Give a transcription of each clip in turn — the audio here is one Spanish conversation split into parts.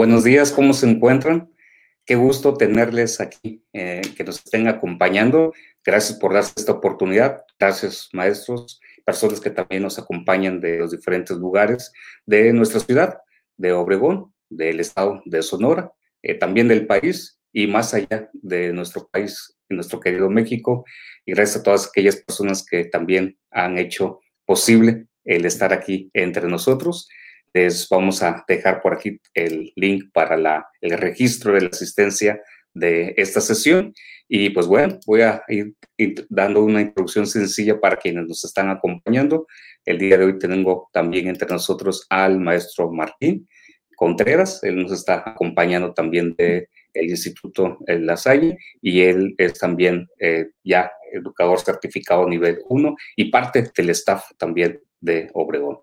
Buenos días, ¿cómo se encuentran? Qué gusto tenerles aquí, eh, que nos estén acompañando. Gracias por darse esta oportunidad. Gracias, maestros, personas que también nos acompañan de los diferentes lugares de nuestra ciudad, de Obregón, del estado de Sonora, eh, también del país y más allá de nuestro país, en nuestro querido México. Y gracias a todas aquellas personas que también han hecho posible el estar aquí entre nosotros. Les vamos a dejar por aquí el link para la, el registro de la asistencia de esta sesión. Y pues bueno, voy a ir, dando una introducción sencilla para quienes nos están acompañando. El día de hoy tengo también entre nosotros al maestro Martín Contreras. Él nos está acompañando también de el Instituto La Salle y él es también eh, ya educador certificado nivel 1 y parte del staff también de Obregón.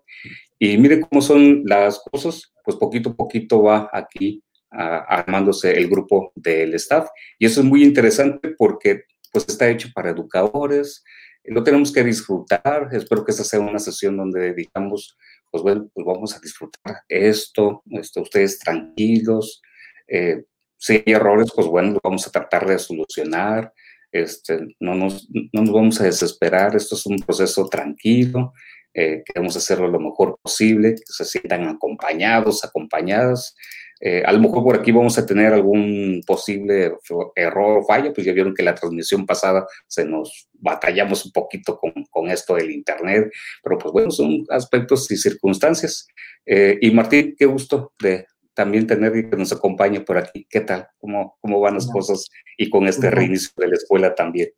Y mire cómo son las cosas, pues poquito a poquito va aquí armándose el grupo del staff. Y eso es muy interesante porque pues está hecho para educadores, lo tenemos que disfrutar. Espero que esta sea una sesión donde digamos, pues bueno, pues vamos a disfrutar esto, esto ustedes tranquilos. Eh, si hay errores, pues bueno, lo vamos a tratar de solucionar. Este, no, nos, no nos vamos a desesperar, esto es un proceso tranquilo, eh, queremos hacerlo lo mejor posible, que se sientan acompañados, acompañadas. Eh, a lo mejor por aquí vamos a tener algún posible error o falla, pues ya vieron que la transmisión pasada se nos batallamos un poquito con, con esto del Internet, pero pues bueno, son aspectos y circunstancias. Eh, y Martín, qué gusto de también tener y que nos acompañe por aquí. ¿Qué tal? ¿Cómo, cómo van las cosas? Y con este reinicio de la escuela también.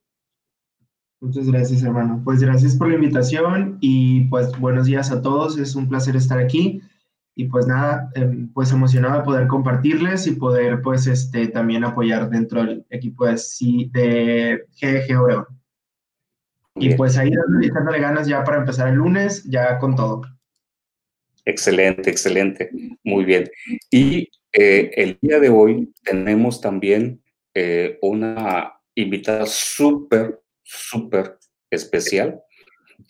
Muchas gracias, hermano. Pues gracias por la invitación y pues buenos días a todos. Es un placer estar aquí y pues nada, em, pues emocionado de poder compartirles y poder pues este también apoyar dentro del equipo de, de GG Y pues ahí dándole ganas ya para empezar el lunes, ya con todo. Excelente, excelente. Muy bien. Y eh, el día de hoy tenemos también eh, una invitada súper, súper especial.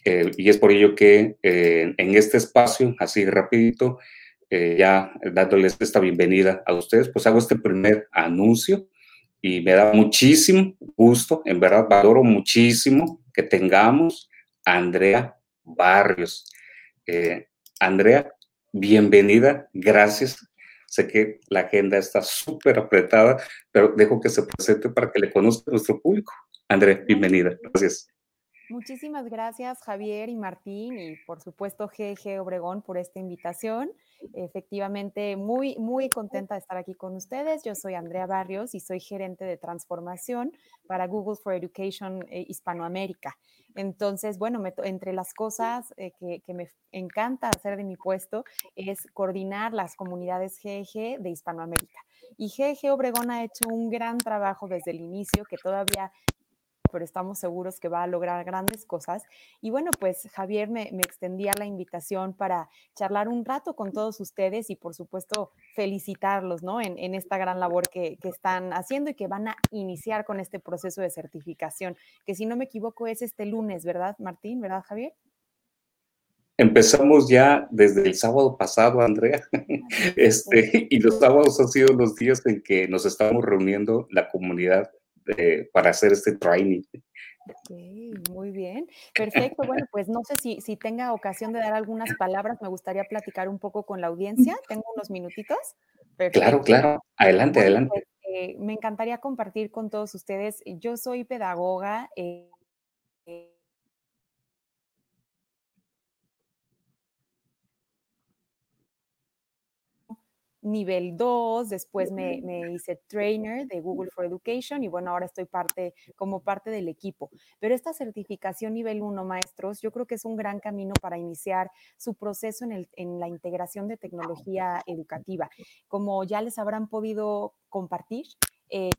Eh, y es por ello que eh, en este espacio, así rapidito, eh, ya dándoles esta bienvenida a ustedes, pues hago este primer anuncio y me da muchísimo gusto, en verdad valoro muchísimo que tengamos a Andrea Barrios. Andrea, bienvenida, gracias. Sé que la agenda está súper apretada, pero dejo que se presente para que le conozca nuestro público. André, bienvenida. Gracias. Muchísimas gracias Javier y Martín y por supuesto GG Obregón por esta invitación. Efectivamente, muy, muy contenta de estar aquí con ustedes. Yo soy Andrea Barrios y soy gerente de transformación para Google for Education eh, Hispanoamérica. Entonces, bueno, entre las cosas eh, que, que, me encanta hacer de mi puesto es coordinar las comunidades GG de Hispanoamérica. Y GG Obregón ha hecho un gran trabajo desde el inicio que todavía pero estamos seguros que va a lograr grandes cosas. Y bueno, pues Javier me, extendía la invitación para charlar un rato con todos ustedes y por supuesto felicitarlos, ¿no? En, esta gran labor que, están haciendo y que van a iniciar con este proceso de certificación, que si no me equivoco es este lunes, ¿verdad, Martín? ¿Verdad, Javier? Empezamos ya desde el sábado pasado, Andrea, este, y los sábados han sido los días en que nos estamos reuniendo la comunidad para hacer este training. muy bien, perfecto. Bueno, pues no sé si, si tenga ocasión de dar algunas palabras, me gustaría platicar un poco con la audiencia. Tengo unos minutitos. Claro, claro. Adelante, adelante. Pues, eh, me encantaría compartir con todos ustedes. Yo soy pedagoga. Eh, nivel 2, después me, hice trainer de Google for Education y bueno, ahora estoy parte, como parte del equipo. Pero esta certificación nivel 1, maestros, yo creo que es un gran camino para iniciar su proceso en, el, en la integración de tecnología educativa. Como ya les habrán podido compartir, eh,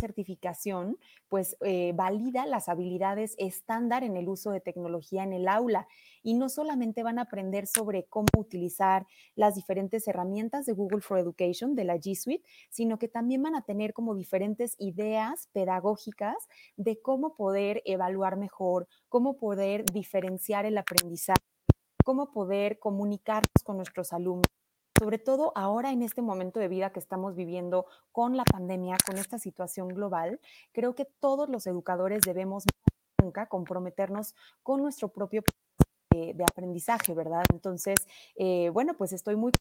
certificación, pues eh, valida las habilidades estándar en el uso de tecnología en el aula. Y no solamente van a aprender sobre cómo utilizar las diferentes herramientas de Google for Education, de la G Suite, sino que también van a tener como diferentes ideas pedagógicas de cómo poder evaluar mejor, cómo poder diferenciar el aprendizaje, cómo poder comunicarnos con nuestros alumnos sobre todo ahora en este momento de vida que estamos viviendo con la pandemia, con esta situación global, creo que todos los educadores debemos nunca comprometernos con nuestro propio de, aprendizaje, ¿verdad? Entonces, eh, bueno, pues estoy muy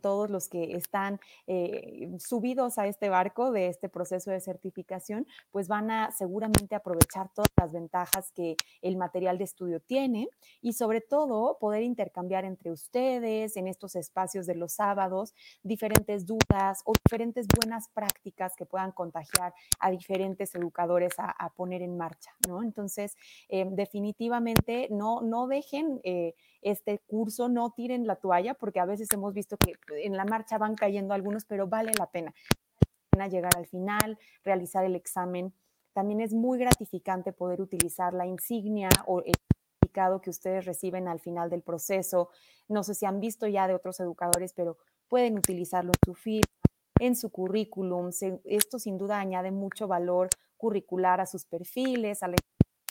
todos los que están eh, subidos a este barco de este proceso de certificación, pues van a seguramente aprovechar todas las ventajas que el material de estudio tiene y sobre todo poder intercambiar entre ustedes en estos espacios de los sábados diferentes dudas o diferentes buenas prácticas que puedan contagiar a diferentes educadores a, poner en marcha, ¿no? Entonces, eh, definitivamente no, no dejen eh, este curso, no tiren la toalla, porque a veces hemos visto que en la marcha van cayendo algunos, pero vale la pena llegar al final, realizar el examen. También es muy gratificante poder utilizar la insignia o el certificado que ustedes reciben al final del proceso. No sé si han visto ya de otros educadores, pero pueden utilizarlo en su firma, en su currículum. esto sin duda añade mucho valor curricular a sus perfiles, a la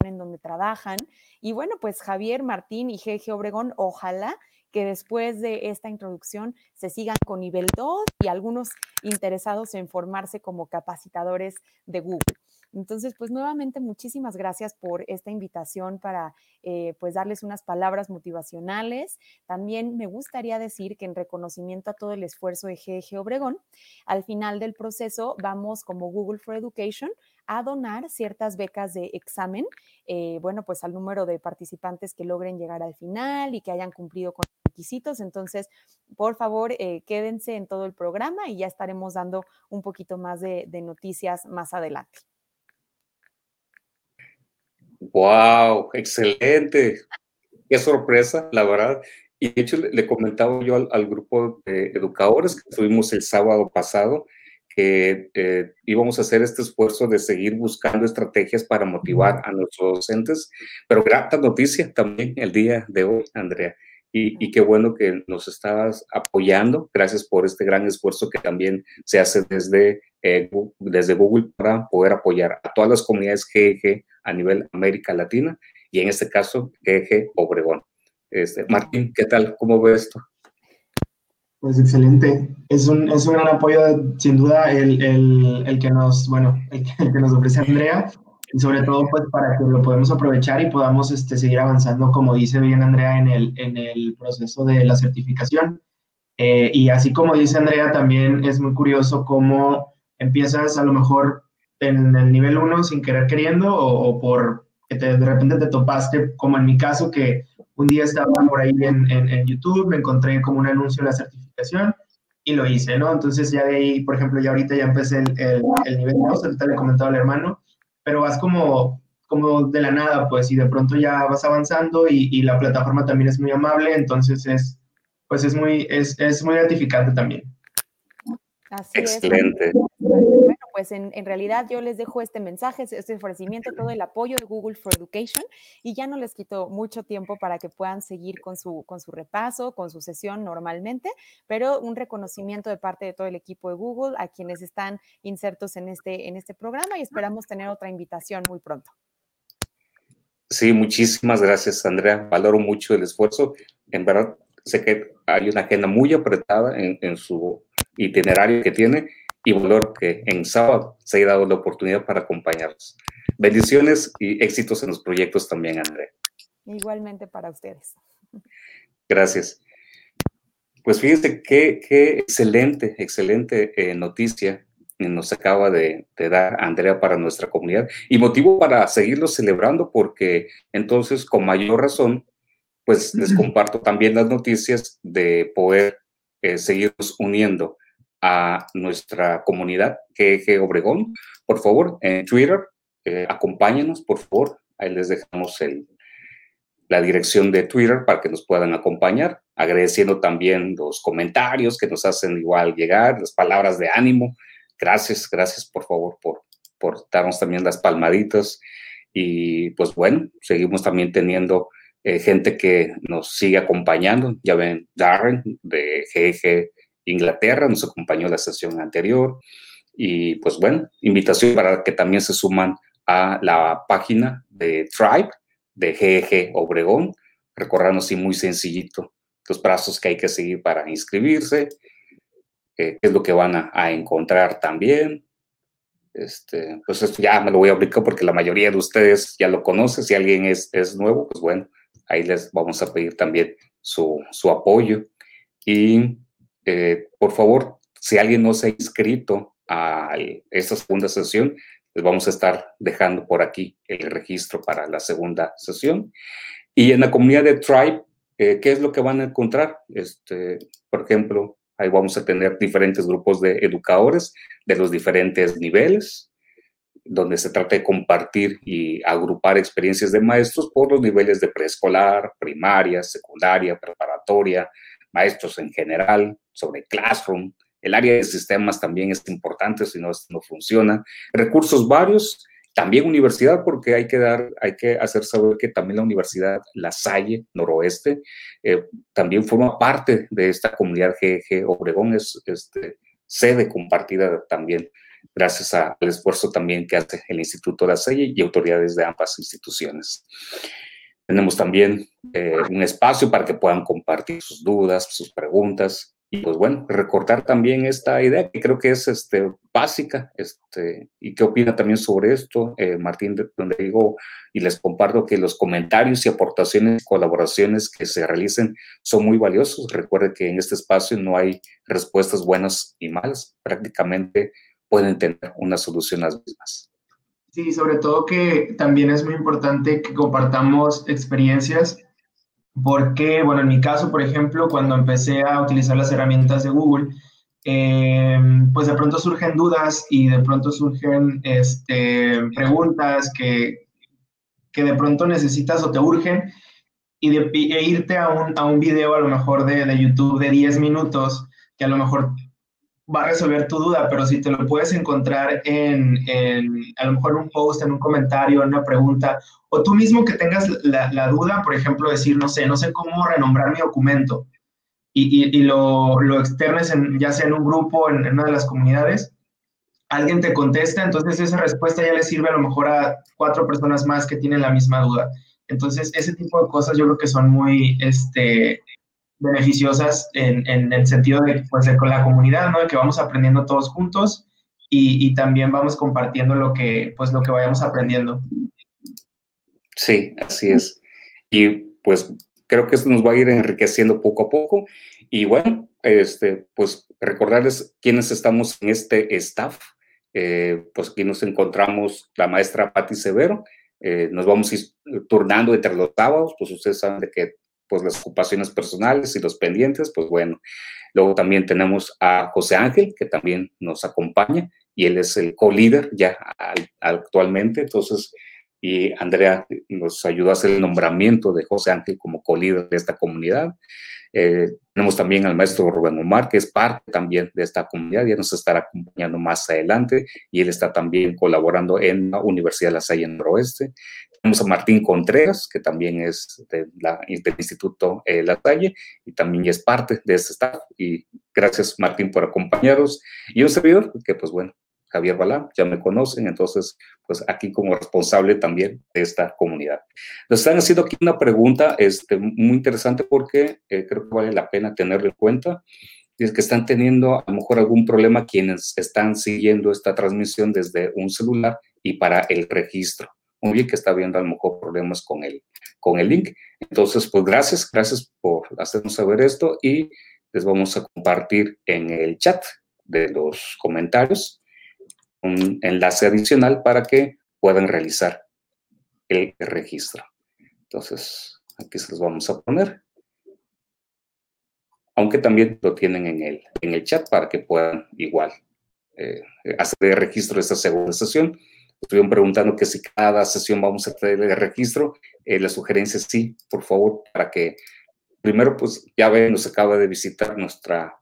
en donde trabajan. Y bueno, pues Javier Martín y GG Obregón, ojalá que después de esta introducción se sigan con nivel 2 y algunos interesados en formarse como capacitadores de Google. Entonces, pues nuevamente muchísimas gracias por esta invitación para eh, pues darles unas palabras motivacionales. También me gustaría decir que en reconocimiento a todo el esfuerzo de GG Obregón, al final del proceso vamos como Google for Education a donar ciertas becas de examen, eh, bueno, pues al número de participantes que logren llegar al final y que hayan cumplido con requisitos. Entonces, por favor, eh, quédense en todo el programa y ya estaremos dando un poquito más de, noticias más adelante. ¡Wow! Excelente. Qué sorpresa, la verdad. Y de hecho, le, comentaba yo al, al, grupo de educadores que tuvimos el sábado pasado que eh, íbamos a hacer este esfuerzo de seguir buscando estrategias para motivar a nuestros docentes, pero grata noticia también el día de hoy, Andrea. Y, qué bueno que nos estás apoyando. Gracias por este gran esfuerzo que también se hace desde, eh, desde Google para poder apoyar a todas las comunidades GEG a nivel América Latina y en este caso GEG Obregón. Este, Martín, ¿qué tal? ¿Cómo ves esto? Pues excelente. Es un, es un gran apoyo, sin duda, el, el, el que nos, bueno, el que, nos ofrece Andrea, y sobre todo, pues, para que lo podamos aprovechar y podamos este, seguir avanzando, como dice bien Andrea, en el, en el proceso de la certificación. Eh, y así como dice Andrea, también es muy curioso cómo empiezas a lo mejor en el nivel 1 sin querer queriendo o, por que te, de repente te topaste, como en mi caso, que un día estaba por ahí en, en, YouTube, me encontré como un anuncio de la certificación y lo hice, ¿no? Entonces ya de ahí, por ejemplo, ya ahorita ya empecé el, el, nivel 2, ahorita le he comentado al hermano, pero vas como, como de la nada, pues, y de pronto ya vas avanzando y, y la plataforma también es muy amable, entonces es, pues es muy, es, es muy gratificante también. Así Excelente. Pues en, en, realidad yo les dejo este mensaje, este ofrecimiento, todo el apoyo de Google for Education y ya no les quito mucho tiempo para que puedan seguir con su, con su repaso, con su sesión normalmente, pero un reconocimiento de parte de todo el equipo de Google a quienes están insertos en este, en este programa y esperamos tener otra invitación muy pronto. Sí, muchísimas gracias, Andrea. Valoro mucho el esfuerzo. En verdad, sé que hay una agenda muy apretada en, en su itinerario que tiene y valor que en sábado se haya dado la oportunidad para acompañarnos. Bendiciones y éxitos en los proyectos también, Andrea. Igualmente para ustedes. Gracias. Pues fíjense qué, qué excelente, excelente eh, noticia nos acaba de, de, dar Andrea para nuestra comunidad y motivo para seguirlo celebrando porque entonces con mayor razón pues les comparto también las noticias de poder eh, seguirnos uniendo a nuestra comunidad GG Obregón. Por favor, en Twitter, eh, acompáñenos, por favor. Ahí les dejamos el, la dirección de Twitter para que nos puedan acompañar, agradeciendo también los comentarios que nos hacen igual llegar, las palabras de ánimo. Gracias, gracias por favor por, por darnos también las palmaditas. Y pues bueno, seguimos también teniendo eh, gente que nos sigue acompañando. Ya ven, Darren de GG Inglaterra, nos acompañó la sesión anterior. Y pues bueno, invitación para que también se suman a la página de Tribe de GG Obregón. Recordarnos así muy sencillito los pasos que hay que seguir para inscribirse, qué es lo que van a, a encontrar también. Este, pues esto ya me lo voy a aplicar porque la mayoría de ustedes ya lo conoce. Si alguien es, es nuevo, pues bueno, ahí les vamos a pedir también su, su apoyo. Y eh, por favor, si alguien no se ha inscrito a esta segunda sesión, les vamos a estar dejando por aquí el registro para la segunda sesión. Y en la comunidad de Tribe, eh, ¿qué es lo que van a encontrar? Este, por ejemplo, ahí vamos a tener diferentes grupos de educadores de los diferentes niveles, donde se trata de compartir y agrupar experiencias de maestros por los niveles de preescolar, primaria, secundaria, preparatoria, maestros en general, sobre Classroom. El área de sistemas también es importante, si no, no funciona. Recursos varios, también universidad, porque hay que dar, hay que hacer saber que también la Universidad La Salle Noroeste eh, también forma parte de esta comunidad GG Obregón, es este, sede compartida también, gracias al esfuerzo también que hace el Instituto La Salle y autoridades de ambas instituciones. Tenemos también eh, un espacio para que puedan compartir sus dudas, sus preguntas, y pues bueno, recordar también esta idea que creo que es este, básica. Este, ¿Y qué opina también sobre esto, eh, Martín? Donde digo y les comparto que los comentarios y aportaciones, colaboraciones que se realicen son muy valiosos. Recuerde que en este espacio no hay respuestas buenas y malas. Prácticamente pueden tener una solución las mismas. Sí, sobre todo que también es muy importante que compartamos experiencias porque, bueno, en mi caso, por ejemplo, cuando empecé a utilizar las herramientas de Google, eh, pues de pronto surgen dudas y de pronto surgen este, preguntas que, que de pronto necesitas o te urgen y de, e irte a un, a un video a lo mejor de, de YouTube de 10 minutos que a lo mejor va a resolver tu duda, pero si te lo puedes encontrar en, en, a lo mejor un post, en un comentario, en una pregunta, o tú mismo que tengas la, la duda, por ejemplo, decir, no sé, no sé cómo renombrar mi documento y, y, y lo, lo, externes en, ya sea en un grupo, en, en, una de las comunidades, alguien te contesta, entonces esa respuesta ya le sirve a lo mejor a cuatro personas más que tienen la misma duda. Entonces, ese tipo de cosas yo creo que son muy, este, beneficiosas en, en, el sentido de, pues, de con la comunidad, ¿no? De que vamos aprendiendo todos juntos y, y, también vamos compartiendo lo que, pues, lo que vayamos aprendiendo. Sí, así es. Y pues creo que esto nos va a ir enriqueciendo poco a poco. Y bueno, este, pues recordarles quiénes estamos en este staff. Eh, pues aquí nos encontramos la maestra Patti Severo. Eh, nos vamos a turnando entre los sábados, pues ustedes saben de que pues las ocupaciones personales y los pendientes, pues bueno. Luego también tenemos a José Ángel, que también nos acompaña, y él es el co-líder ya actualmente. Entonces, y Andrea nos ayudó a hacer el nombramiento de José Ángel como co-líder de esta comunidad. Eh, tenemos también al maestro Rubén Omar, que es parte también de esta comunidad, ya nos estará acompañando más adelante, y él está también colaborando en la Universidad de La Salle Noroeste. Tenemos a Martín Contreras, que también es de la, del Instituto eh, La Salle y también es parte de este staff. Y gracias, Martín, por acompañarnos. Y un servidor, que pues bueno, Javier Balá, ya me conocen, entonces, pues aquí como responsable también de esta comunidad. Nos están haciendo aquí una pregunta este, muy interesante porque eh, creo que vale la pena tenerlo en cuenta. Es que están teniendo a lo mejor algún problema quienes están siguiendo esta transmisión desde un celular y para el registro muy bien que está viendo a lo mejor problemas con el, con el link. Entonces, pues gracias, gracias por hacernos saber esto y les vamos a compartir en el chat de los comentarios un enlace adicional para que puedan realizar el registro. Entonces, aquí se los vamos a poner. Aunque también lo tienen en el, en el chat para que puedan igual eh, hacer el registro de esta segunda sesión estuvieron preguntando que si cada sesión vamos a traer el registro. Eh, la sugerencia es sí, por favor, para que primero, pues ya ven, nos acaba de visitar nuestra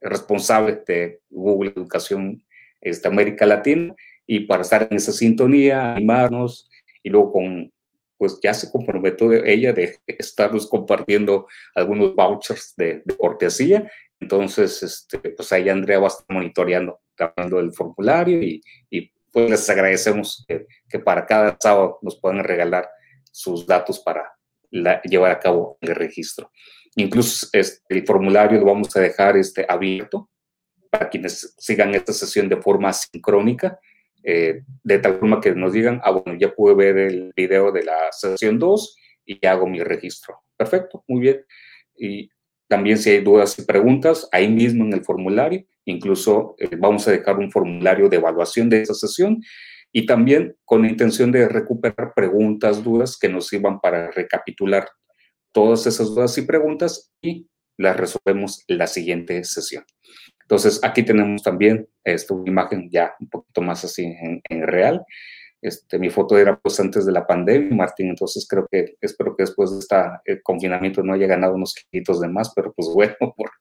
responsable de Google Educación este, América Latina y para estar en esa sintonía, animarnos y luego con, pues ya se comprometió ella de estarnos compartiendo algunos vouchers de, de cortesía. Entonces, este, pues ahí Andrea va a estar monitoreando, hablando del formulario y, y pues les agradecemos que, que, para cada sábado nos puedan regalar sus datos para llevar a cabo el registro. Incluso este, el formulario lo vamos a dejar este, abierto para quienes sigan esta sesión de forma sincrónica, eh, de tal forma que nos digan, ah, bueno, ya pude ver el video de la sesión 2 y hago mi registro. Perfecto, muy bien. Y también si hay dudas y preguntas, ahí mismo en el formulario, incluso eh, vamos a dejar un formulario de evaluación de esta sesión y también con la intención de recuperar preguntas, dudas que nos sirvan para recapitular todas esas dudas y preguntas y las resolvemos en la siguiente sesión. Entonces, aquí tenemos también esta imagen ya un poquito más así en, en, real. Este, mi foto era pues antes de la pandemia, Martín, entonces creo que, espero que después de este confinamiento no haya ganado unos kilitos de más, pero pues bueno, por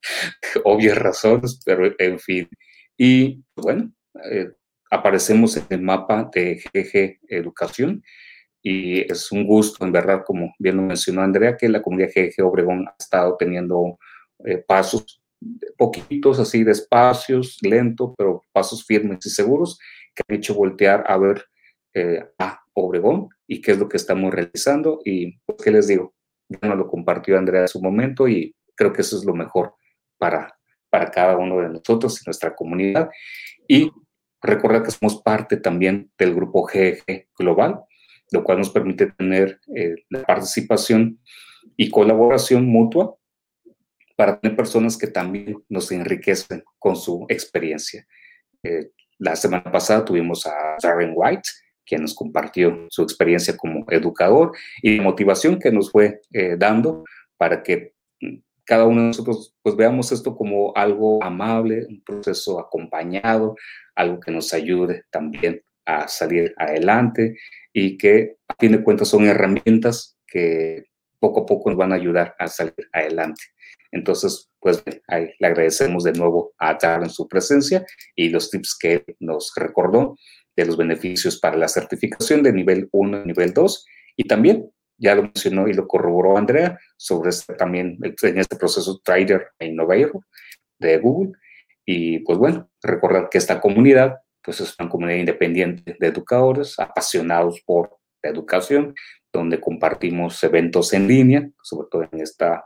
obvias razones, pero en fin. Y bueno, eh, aparecemos en el mapa de GG Educación y es un gusto, en verdad, como bien lo mencionó Andrea, que la comunidad GG Obregón ha estado teniendo eh, pasos poquitos, así despacios, lento, pero pasos firmes y seguros que han hecho voltear a ver eh, a Obregón y qué es lo que estamos realizando. Y pues, ¿qué les digo? Ya nos lo compartió Andrea en su momento y creo que eso es lo mejor para, para cada uno de nosotros y nuestra comunidad. Y Recordar que somos parte también del grupo GG Global, lo cual nos permite tener eh, la participación y colaboración mutua para tener personas que también nos enriquecen con su experiencia. Eh, la semana pasada tuvimos a Darren White, quien nos compartió su experiencia como educador y motivación que nos fue eh, dando para que cada uno de nosotros pues veamos esto como algo amable, un proceso acompañado, algo que nos ayude también a salir adelante y que a fin de cuentas son herramientas que poco a poco nos van a ayudar a salir adelante. Entonces, pues ahí le agradecemos de nuevo a Darren su presencia y los tips que nos recordó de los beneficios para la certificación de nivel 1 y nivel 2 y también ya lo mencionó y lo corroboró Andrea sobre este, también en este proceso Trader e Innovator de Google. Y pues bueno, recordar que esta comunidad pues es una comunidad independiente de educadores apasionados por la educación, donde compartimos eventos en línea, sobre todo en esta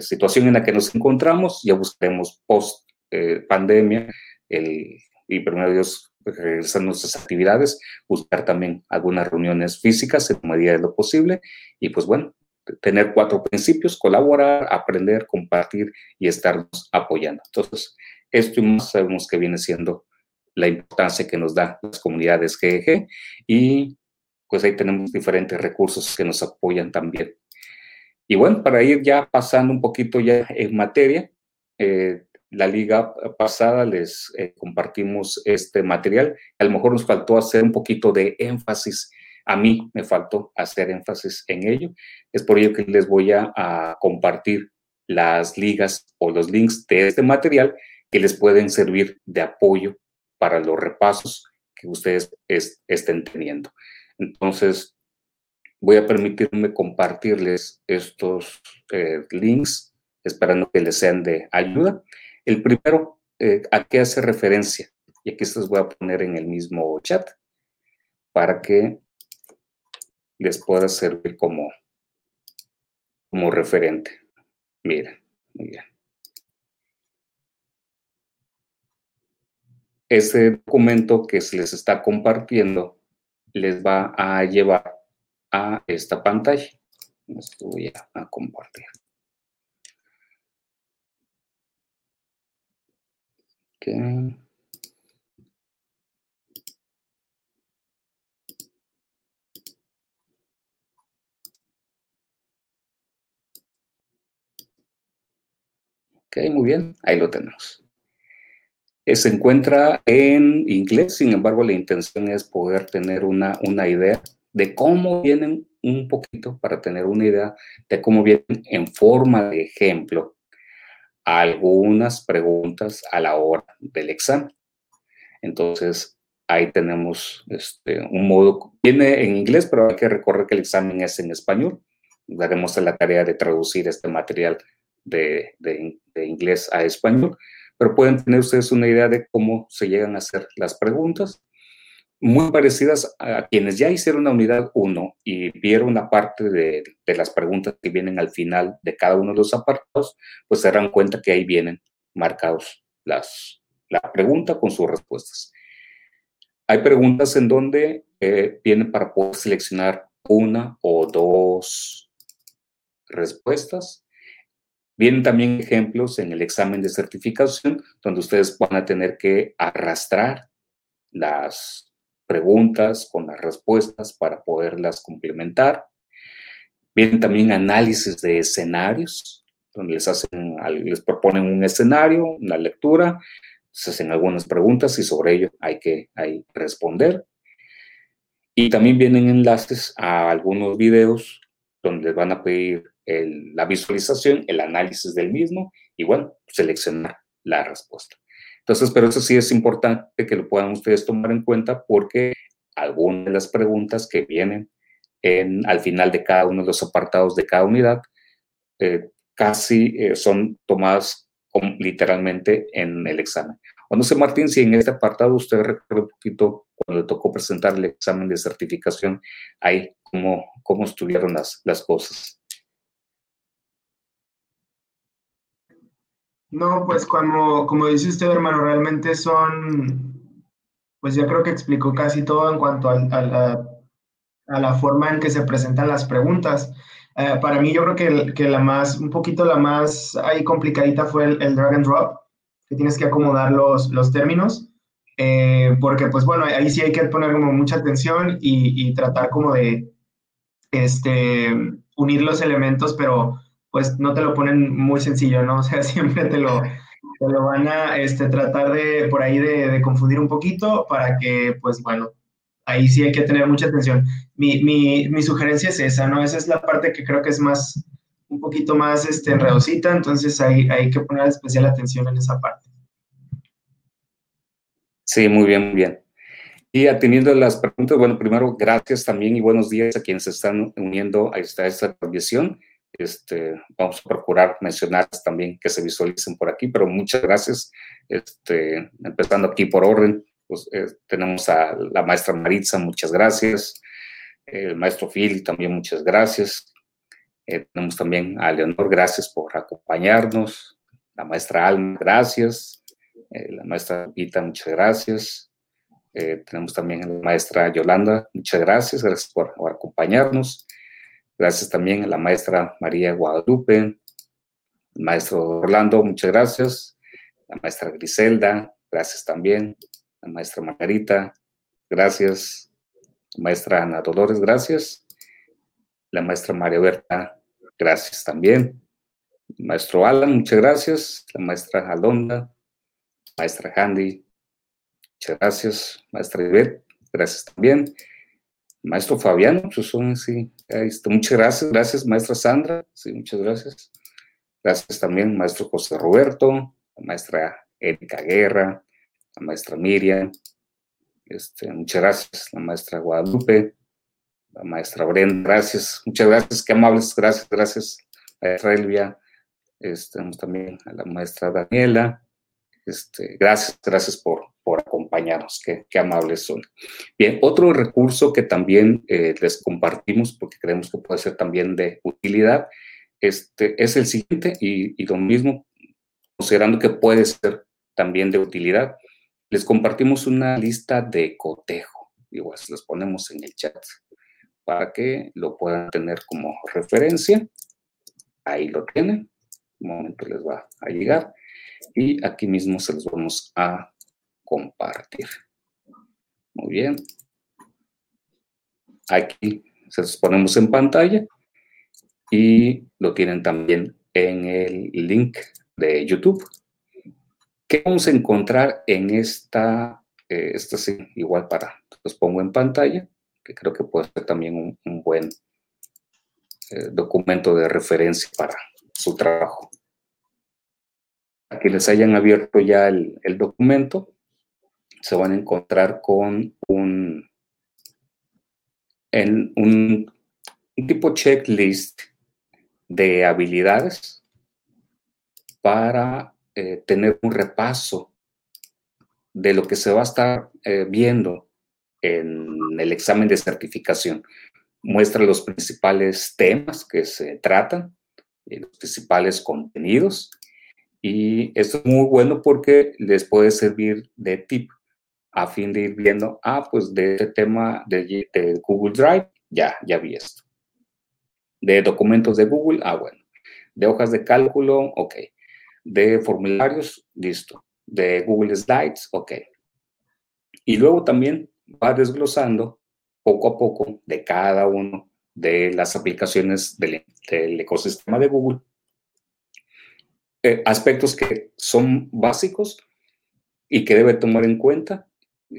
situación en la que nos encontramos. Ya buscaremos post eh, pandemia el, y primero Dios regresar nuestras actividades, buscar también algunas reuniones físicas en medida de lo posible y pues bueno, tener cuatro principios, colaborar, aprender, compartir y estarnos apoyando. Entonces, esto y más sabemos que viene siendo la importancia que nos da las comunidades GEG y pues ahí tenemos diferentes recursos que nos apoyan también. Y bueno, para ir ya pasando un poquito ya en materia, eh, la liga pasada les eh, compartimos este material. A lo mejor nos faltó hacer un poquito de énfasis. A mí me faltó hacer énfasis en ello. Es por ello que les voy a, compartir las ligas o los links de este material que les pueden servir de apoyo para los repasos que ustedes estén teniendo. Entonces, voy a permitirme compartirles estos eh, links, esperando que les sean de ayuda. El primero, eh, ¿a qué hace referencia? Y aquí se los voy a poner en el mismo chat para que les pueda servir como, como referente. Miren, muy bien. Ese documento que se les está compartiendo les va a llevar a esta pantalla. Esto voy a compartir. Ok, muy bien, ahí lo tenemos. Eh, se encuentra en inglés, sin embargo, la intención es poder tener una, una idea de cómo vienen un poquito, para tener una idea de cómo vienen en forma de ejemplo algunas preguntas a la hora del examen. Entonces, ahí tenemos este, un modo, viene en inglés, pero hay que recordar que el examen es en español. Daremos la tarea de traducir este material de, de inglés a español, pero pueden tener ustedes una idea de cómo se llegan a hacer las preguntas. Muy parecidas a quienes ya hicieron la unidad 1 y vieron una parte de, de, las preguntas que vienen al final de cada uno de los apartados, pues se darán cuenta que ahí vienen marcados las, la pregunta con sus respuestas. Hay preguntas en donde eh, vienen para poder seleccionar una o dos respuestas. Vienen también ejemplos en el examen de certificación donde ustedes van a tener que arrastrar las preguntas con las respuestas para poderlas complementar. Vienen también análisis de escenarios, donde les, hacen, les proponen un escenario, una lectura, se hacen algunas preguntas y sobre ello hay que hay responder. Y también vienen enlaces a algunos videos donde les van a pedir la visualización, el análisis del mismo y bueno, seleccionar la respuesta. Entonces, pero eso sí es importante que lo puedan ustedes tomar en cuenta porque algunas de las preguntas que vienen en, al final de cada uno de los apartados de cada unidad eh, casi eh, son tomadas literalmente en el examen. O no sé, Martín, si en este apartado usted recuerda un poquito cuando le tocó presentar el examen de certificación, ahí cómo, cómo estuvieron las, las cosas. No, pues como, como dice usted, hermano, realmente son, pues ya creo que explicó casi todo en cuanto a, la, a la, forma en que se presentan las preguntas. Eh, para mí yo creo que, que, la más, un poquito la más ahí complicadita fue el, el drag and drop, que tienes que acomodar los, los términos, eh, porque pues bueno, ahí sí hay que poner como mucha atención y, y tratar como de este, unir los elementos, pero pues no te lo ponen muy sencillo, ¿no? O sea, siempre te lo, te lo van a este, tratar de, por ahí de, confundir un poquito para que, pues bueno, ahí sí hay que tener mucha atención. Mi, mi, mi, sugerencia es esa, ¿no? Esa es la parte que creo que es más, un poquito más este, enredosita, entonces hay, hay que poner especial atención en esa parte. Sí, muy bien, bien. Y atendiendo las preguntas, bueno, primero, gracias también y buenos días a quienes se están uniendo a esta, a esta transmisión. Este, vamos a procurar mencionar también que se visualicen por aquí, pero muchas gracias. Este, empezando aquí por orden, pues, eh, tenemos a la maestra Maritza, muchas gracias. El maestro Phil, también muchas gracias. Eh, tenemos también a Leonor, gracias por acompañarnos. La maestra Alma, gracias. Eh, la maestra Vita, muchas gracias. tenemos también a la maestra Yolanda, muchas gracias, gracias por acompañarnos. Gracias también a la maestra María Guadalupe, maestro Orlando, muchas gracias. La maestra Griselda, gracias también. La maestra Margarita, gracias. Maestra Ana Dolores, gracias. La maestra María Berta, gracias también. Maestro Alan, muchas gracias. La maestra Alonda, maestra Handy, muchas gracias. Maestra Ivette, gracias también. Maestro Fabiano, pues son, sí, muchas gracias, gracias, maestra Sandra, sí, muchas gracias. Gracias también, maestro José Roberto, maestra Erika Guerra, maestra Miriam, este, muchas gracias, la maestra Guadalupe, la maestra Brenda, gracias, muchas gracias, qué amables, gracias, gracias, maestra Elvia, este, también a la maestra Daniela, este, gracias, gracias por, acompañarnos, qué, amables son. Bien, otro recurso que también eh, les compartimos porque creemos que puede ser también de utilidad, este, es el siguiente y, y lo mismo, considerando que puede ser también de utilidad, les compartimos una lista de cotejo, igual les ponemos en el chat para que lo puedan tener como referencia. Ahí lo tienen, un momento les va a llegar y aquí mismo se los vamos a compartir. Muy bien. Aquí se los ponemos en pantalla y lo tienen también en el link de YouTube. ¿Qué vamos a encontrar en esta, eh, esta sí, igual para, los pongo en pantalla, que creo que puede ser también un, buen eh, documento de referencia para su trabajo que les hayan abierto ya el, documento, se van a encontrar con un, en un, tipo checklist de habilidades para eh, tener un repaso de lo que se va a estar eh, viendo en el examen de certificación. Muestra los principales temas que se tratan, eh, los principales contenidos. Y esto es muy bueno porque les puede servir de tip a fin de ir viendo, ah, pues de este tema de, Google Drive, ya, ya vi esto. De documentos de Google, ah, bueno. De hojas de cálculo, ok. De formularios, listo. De Google Slides, ok. Y luego también va desglosando poco a poco de cada uno de las aplicaciones del, ecosistema de Google. Eh, aspectos que son básicos y que debe tomar en cuenta,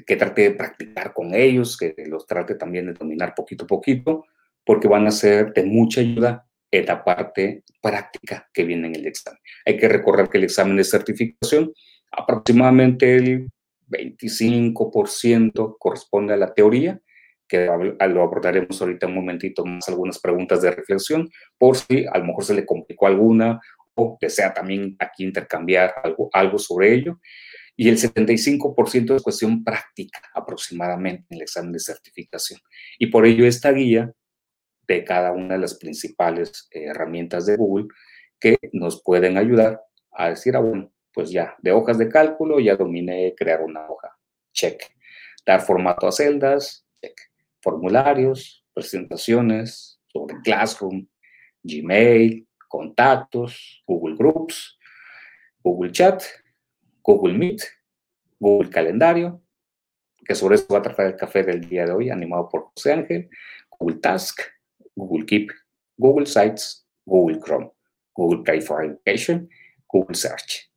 que trate de practicar con ellos, que los trate también de dominar poquito a poquito, porque van a ser de mucha ayuda en la parte práctica que viene en el examen. Hay que recordar que el examen de certificación, aproximadamente el 25% corresponde a la teoría, que lo abordaremos ahorita un momentito más, algunas preguntas de reflexión, por si a lo mejor se le complicó alguna o desea también aquí intercambiar algo, algo sobre ello. Y el 75% es cuestión práctica aproximadamente en el examen de certificación. Y por ello esta guía de cada una de las principales eh, herramientas de Google que nos pueden ayudar a decir, ah, bueno, pues ya, de hojas de cálculo ya dominé crear una hoja, check. Dar formato a celdas, check. Formularios, presentaciones sobre Classroom, Gmail, contactos, Google Groups, Google Chat, Google Meet, Google Calendario, que sobre eso va a tratar el café del día de hoy, animado por José Ángel, Google Task, Google Keep, Google Sites, Google Chrome, Google Play for Education, Google Search.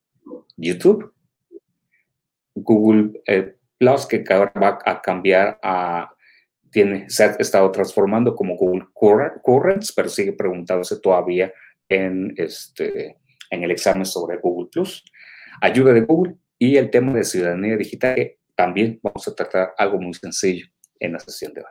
YouTube, Google eh, Plus, que ahora va a cambiar a, tiene, se ha estado transformando como Google Currents, pero sigue preguntándose todavía en, este, en el examen sobre Google Plus. Ayuda de Google y el tema de ciudadanía digital, que también vamos a tratar algo muy sencillo en la sesión de hoy.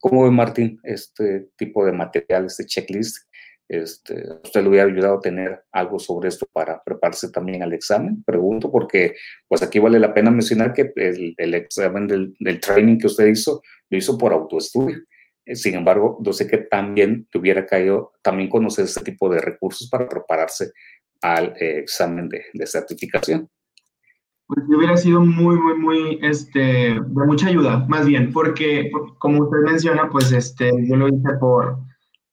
¿Cómo ve Martín este tipo de materiales, de checklist este, ¿Usted le hubiera ayudado a tener algo sobre esto para prepararse también al examen? Pregunto, porque pues aquí vale la pena mencionar que el, examen del, training que usted hizo, lo hizo por autoestudio. Eh, sin embargo, yo sé que también te hubiera caído también conocer este tipo de recursos para prepararse al eh, examen de, certificación. Pues hubiera sido muy, muy, muy, este, de mucha ayuda, más bien, porque como usted menciona, pues este, yo lo hice por,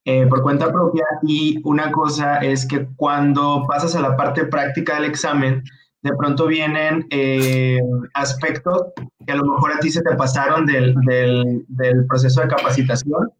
eh, por cuenta propia y una cosa es que cuando pasas a la parte práctica del examen, de pronto vienen eh, aspectos que a lo mejor a ti se te pasaron del, del, proceso de capacitación,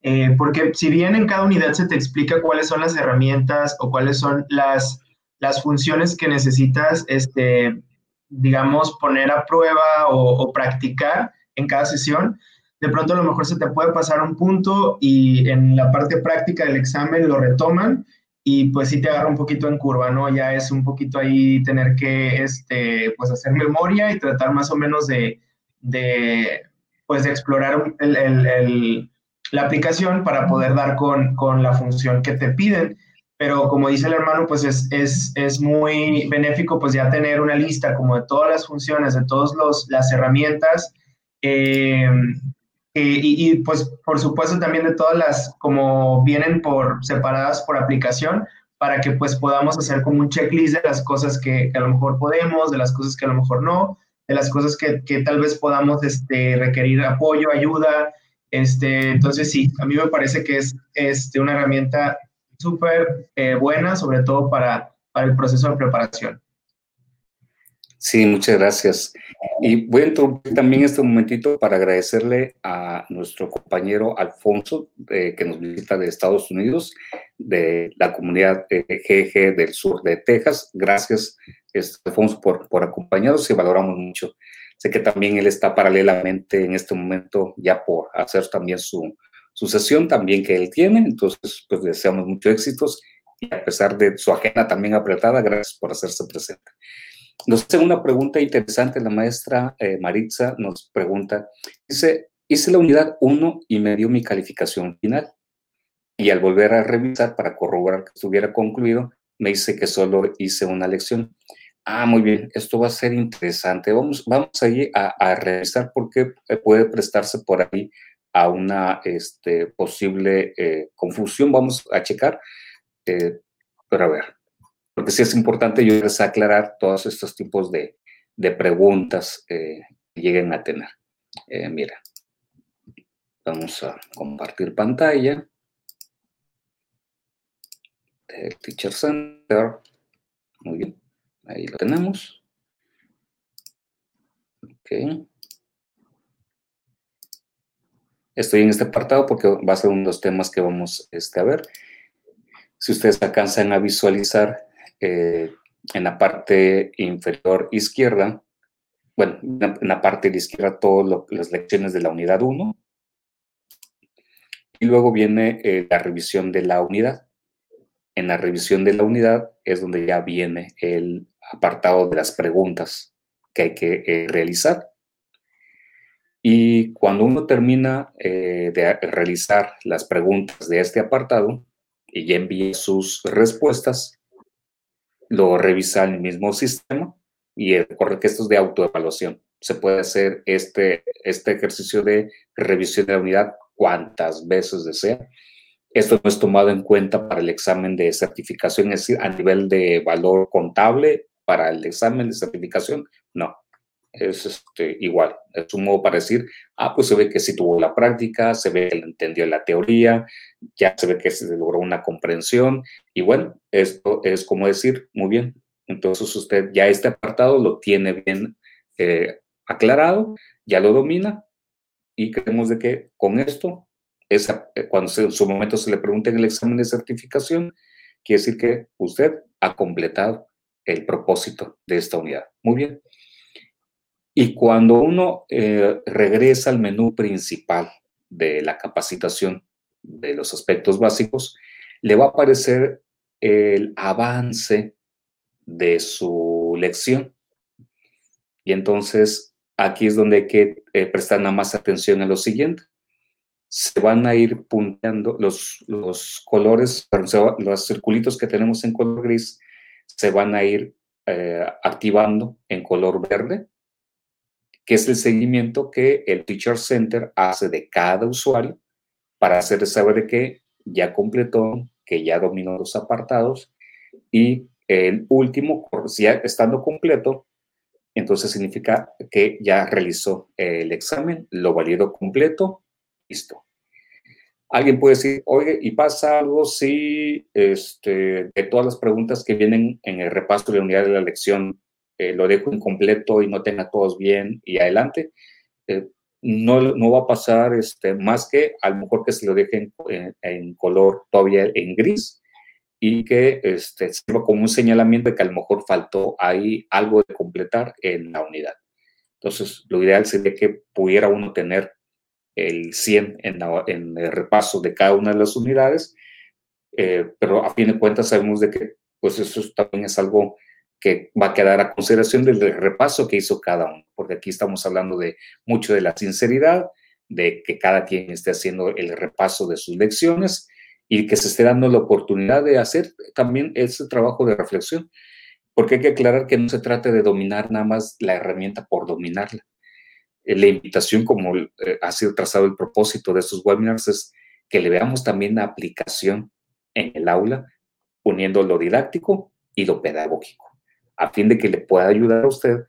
eh, porque si bien en cada unidad se te explica cuáles son las herramientas o cuáles son las, las funciones que necesitas, este, digamos, poner a prueba o, o practicar en cada sesión, de pronto a lo mejor se te puede pasar un punto y en la parte práctica del examen lo retoman y pues sí te agarra un poquito en curva, ¿no? Ya es un poquito ahí tener que, este, pues hacer memoria y tratar más o menos de, de pues de explorar el, el, la aplicación para poder dar con, con, la función que te piden. Pero como dice el hermano, pues es, es, es muy benéfico pues ya tener una lista como de todas las funciones, de todas las herramientas eh, eh, y, pues por supuesto también de todas las, como vienen por separadas por aplicación, para que pues podamos hacer como un checklist de las cosas que, a lo mejor podemos, de las cosas que a lo mejor no, de las cosas que, tal vez podamos este, requerir apoyo, ayuda. Este, entonces sí, a mí me parece que es este, una herramienta súper eh, buena, sobre todo para, para el proceso de preparación. Sí, muchas gracias. Y voy a interrumpir también este momentito para agradecerle a nuestro compañero Alfonso, que nos visita de Estados Unidos, de la comunidad GG del sur de Texas. Gracias, este, Alfonso, por, por acompañarnos y valoramos mucho. Sé que también él está paralelamente en este momento ya por hacer también su, su sesión también que él tiene. Entonces, pues deseamos muchos éxitos y a pesar de su agenda también apretada, gracias por hacerse presente. Nos hace una pregunta interesante, la maestra eh, Maritza nos pregunta, dice, hice la unidad 1 y me dio mi calificación final. Y al volver a revisar para corroborar que estuviera concluido, me dice que solo hice una lección. Ah, muy bien, esto va a ser interesante. Vamos, vamos ahí a, revisar por qué puede prestarse por ahí a una este, posible eh, confusión. Vamos a checar, eh, pero a ver, porque sí es importante yo les aclarar todos estos tipos de, preguntas eh, que lleguen a tener. mira, vamos a compartir pantalla. El Teacher Center. Muy bien. Ahí lo tenemos. Ok. Estoy en este apartado porque va a ser uno de los temas que vamos este, a ver. Si ustedes alcanzan a visualizar eh, en la parte inferior izquierda, bueno, en la parte de izquierda todas las lecciones de la unidad 1. Y luego viene eh, la revisión de la unidad. En la revisión de la unidad es donde ya viene el apartado de las preguntas que hay que eh, realizar. Y cuando uno termina eh, de realizar las preguntas de este apartado y ya envía sus respuestas, lo revisa el mismo sistema y recuerda que esto es de autoevaluación. Se puede hacer este, este ejercicio de revisión de la unidad cuantas veces desea esto no es tomado en cuenta para el examen de certificación, es decir, a nivel de valor contable para el examen de certificación, no. Es este, igual, es un modo para decir, ah, pues se ve que sí tuvo la práctica, se ve que entendió la teoría, ya se ve que se logró una comprensión, y bueno, esto es como decir, muy bien, entonces usted ya este apartado lo tiene bien eh, aclarado, ya lo domina, y creemos de que con esto esa, eh, cuando en su momento se le pregunte en el examen de certificación, quiere decir que usted ha completado el propósito de esta unidad. Muy bien. Y cuando uno eh, regresa al menú principal de la capacitación de los aspectos básicos, le va a aparecer el avance de su lección. Y entonces aquí es donde hay que eh, prestar más atención a lo siguiente se van a ir punteando los, los colores, los circulitos que tenemos en color gris, se van a ir eh, activando en color verde, que es el seguimiento que el Teacher Center hace de cada usuario para hacer saber que ya completó, que ya dominó los apartados y el último, ya estando completo, entonces significa que ya realizó el examen, lo validó completo Listo. Alguien puede decir, oye, ¿y pasa algo si este, de todas las preguntas que vienen en el repaso de la unidad de la lección eh, lo dejo incompleto y no tenga todos bien y adelante? Eh, no, no, va a pasar este, más que a lo mejor que se lo dejen en, color todavía en gris y que este, sirva como un señalamiento de que a lo mejor faltó ahí algo de completar en la unidad. Entonces, lo ideal sería que pudiera uno tener el 100 en, el repaso de cada una de las unidades, eh, pero a fin de cuentas sabemos de que pues eso también es algo que va a quedar a consideración del repaso que hizo cada uno, porque aquí estamos hablando de mucho de la sinceridad, de que cada quien esté haciendo el repaso de sus lecciones y que se esté dando la oportunidad de hacer también ese trabajo de reflexión, porque hay que aclarar que no se trata de dominar nada más la herramienta por dominarla, la invitación, como eh, ha sido trazado el propósito de estos webinars, es que le veamos también la aplicación en el aula, uniendo lo didáctico y lo pedagógico, a fin de que le pueda ayudar a usted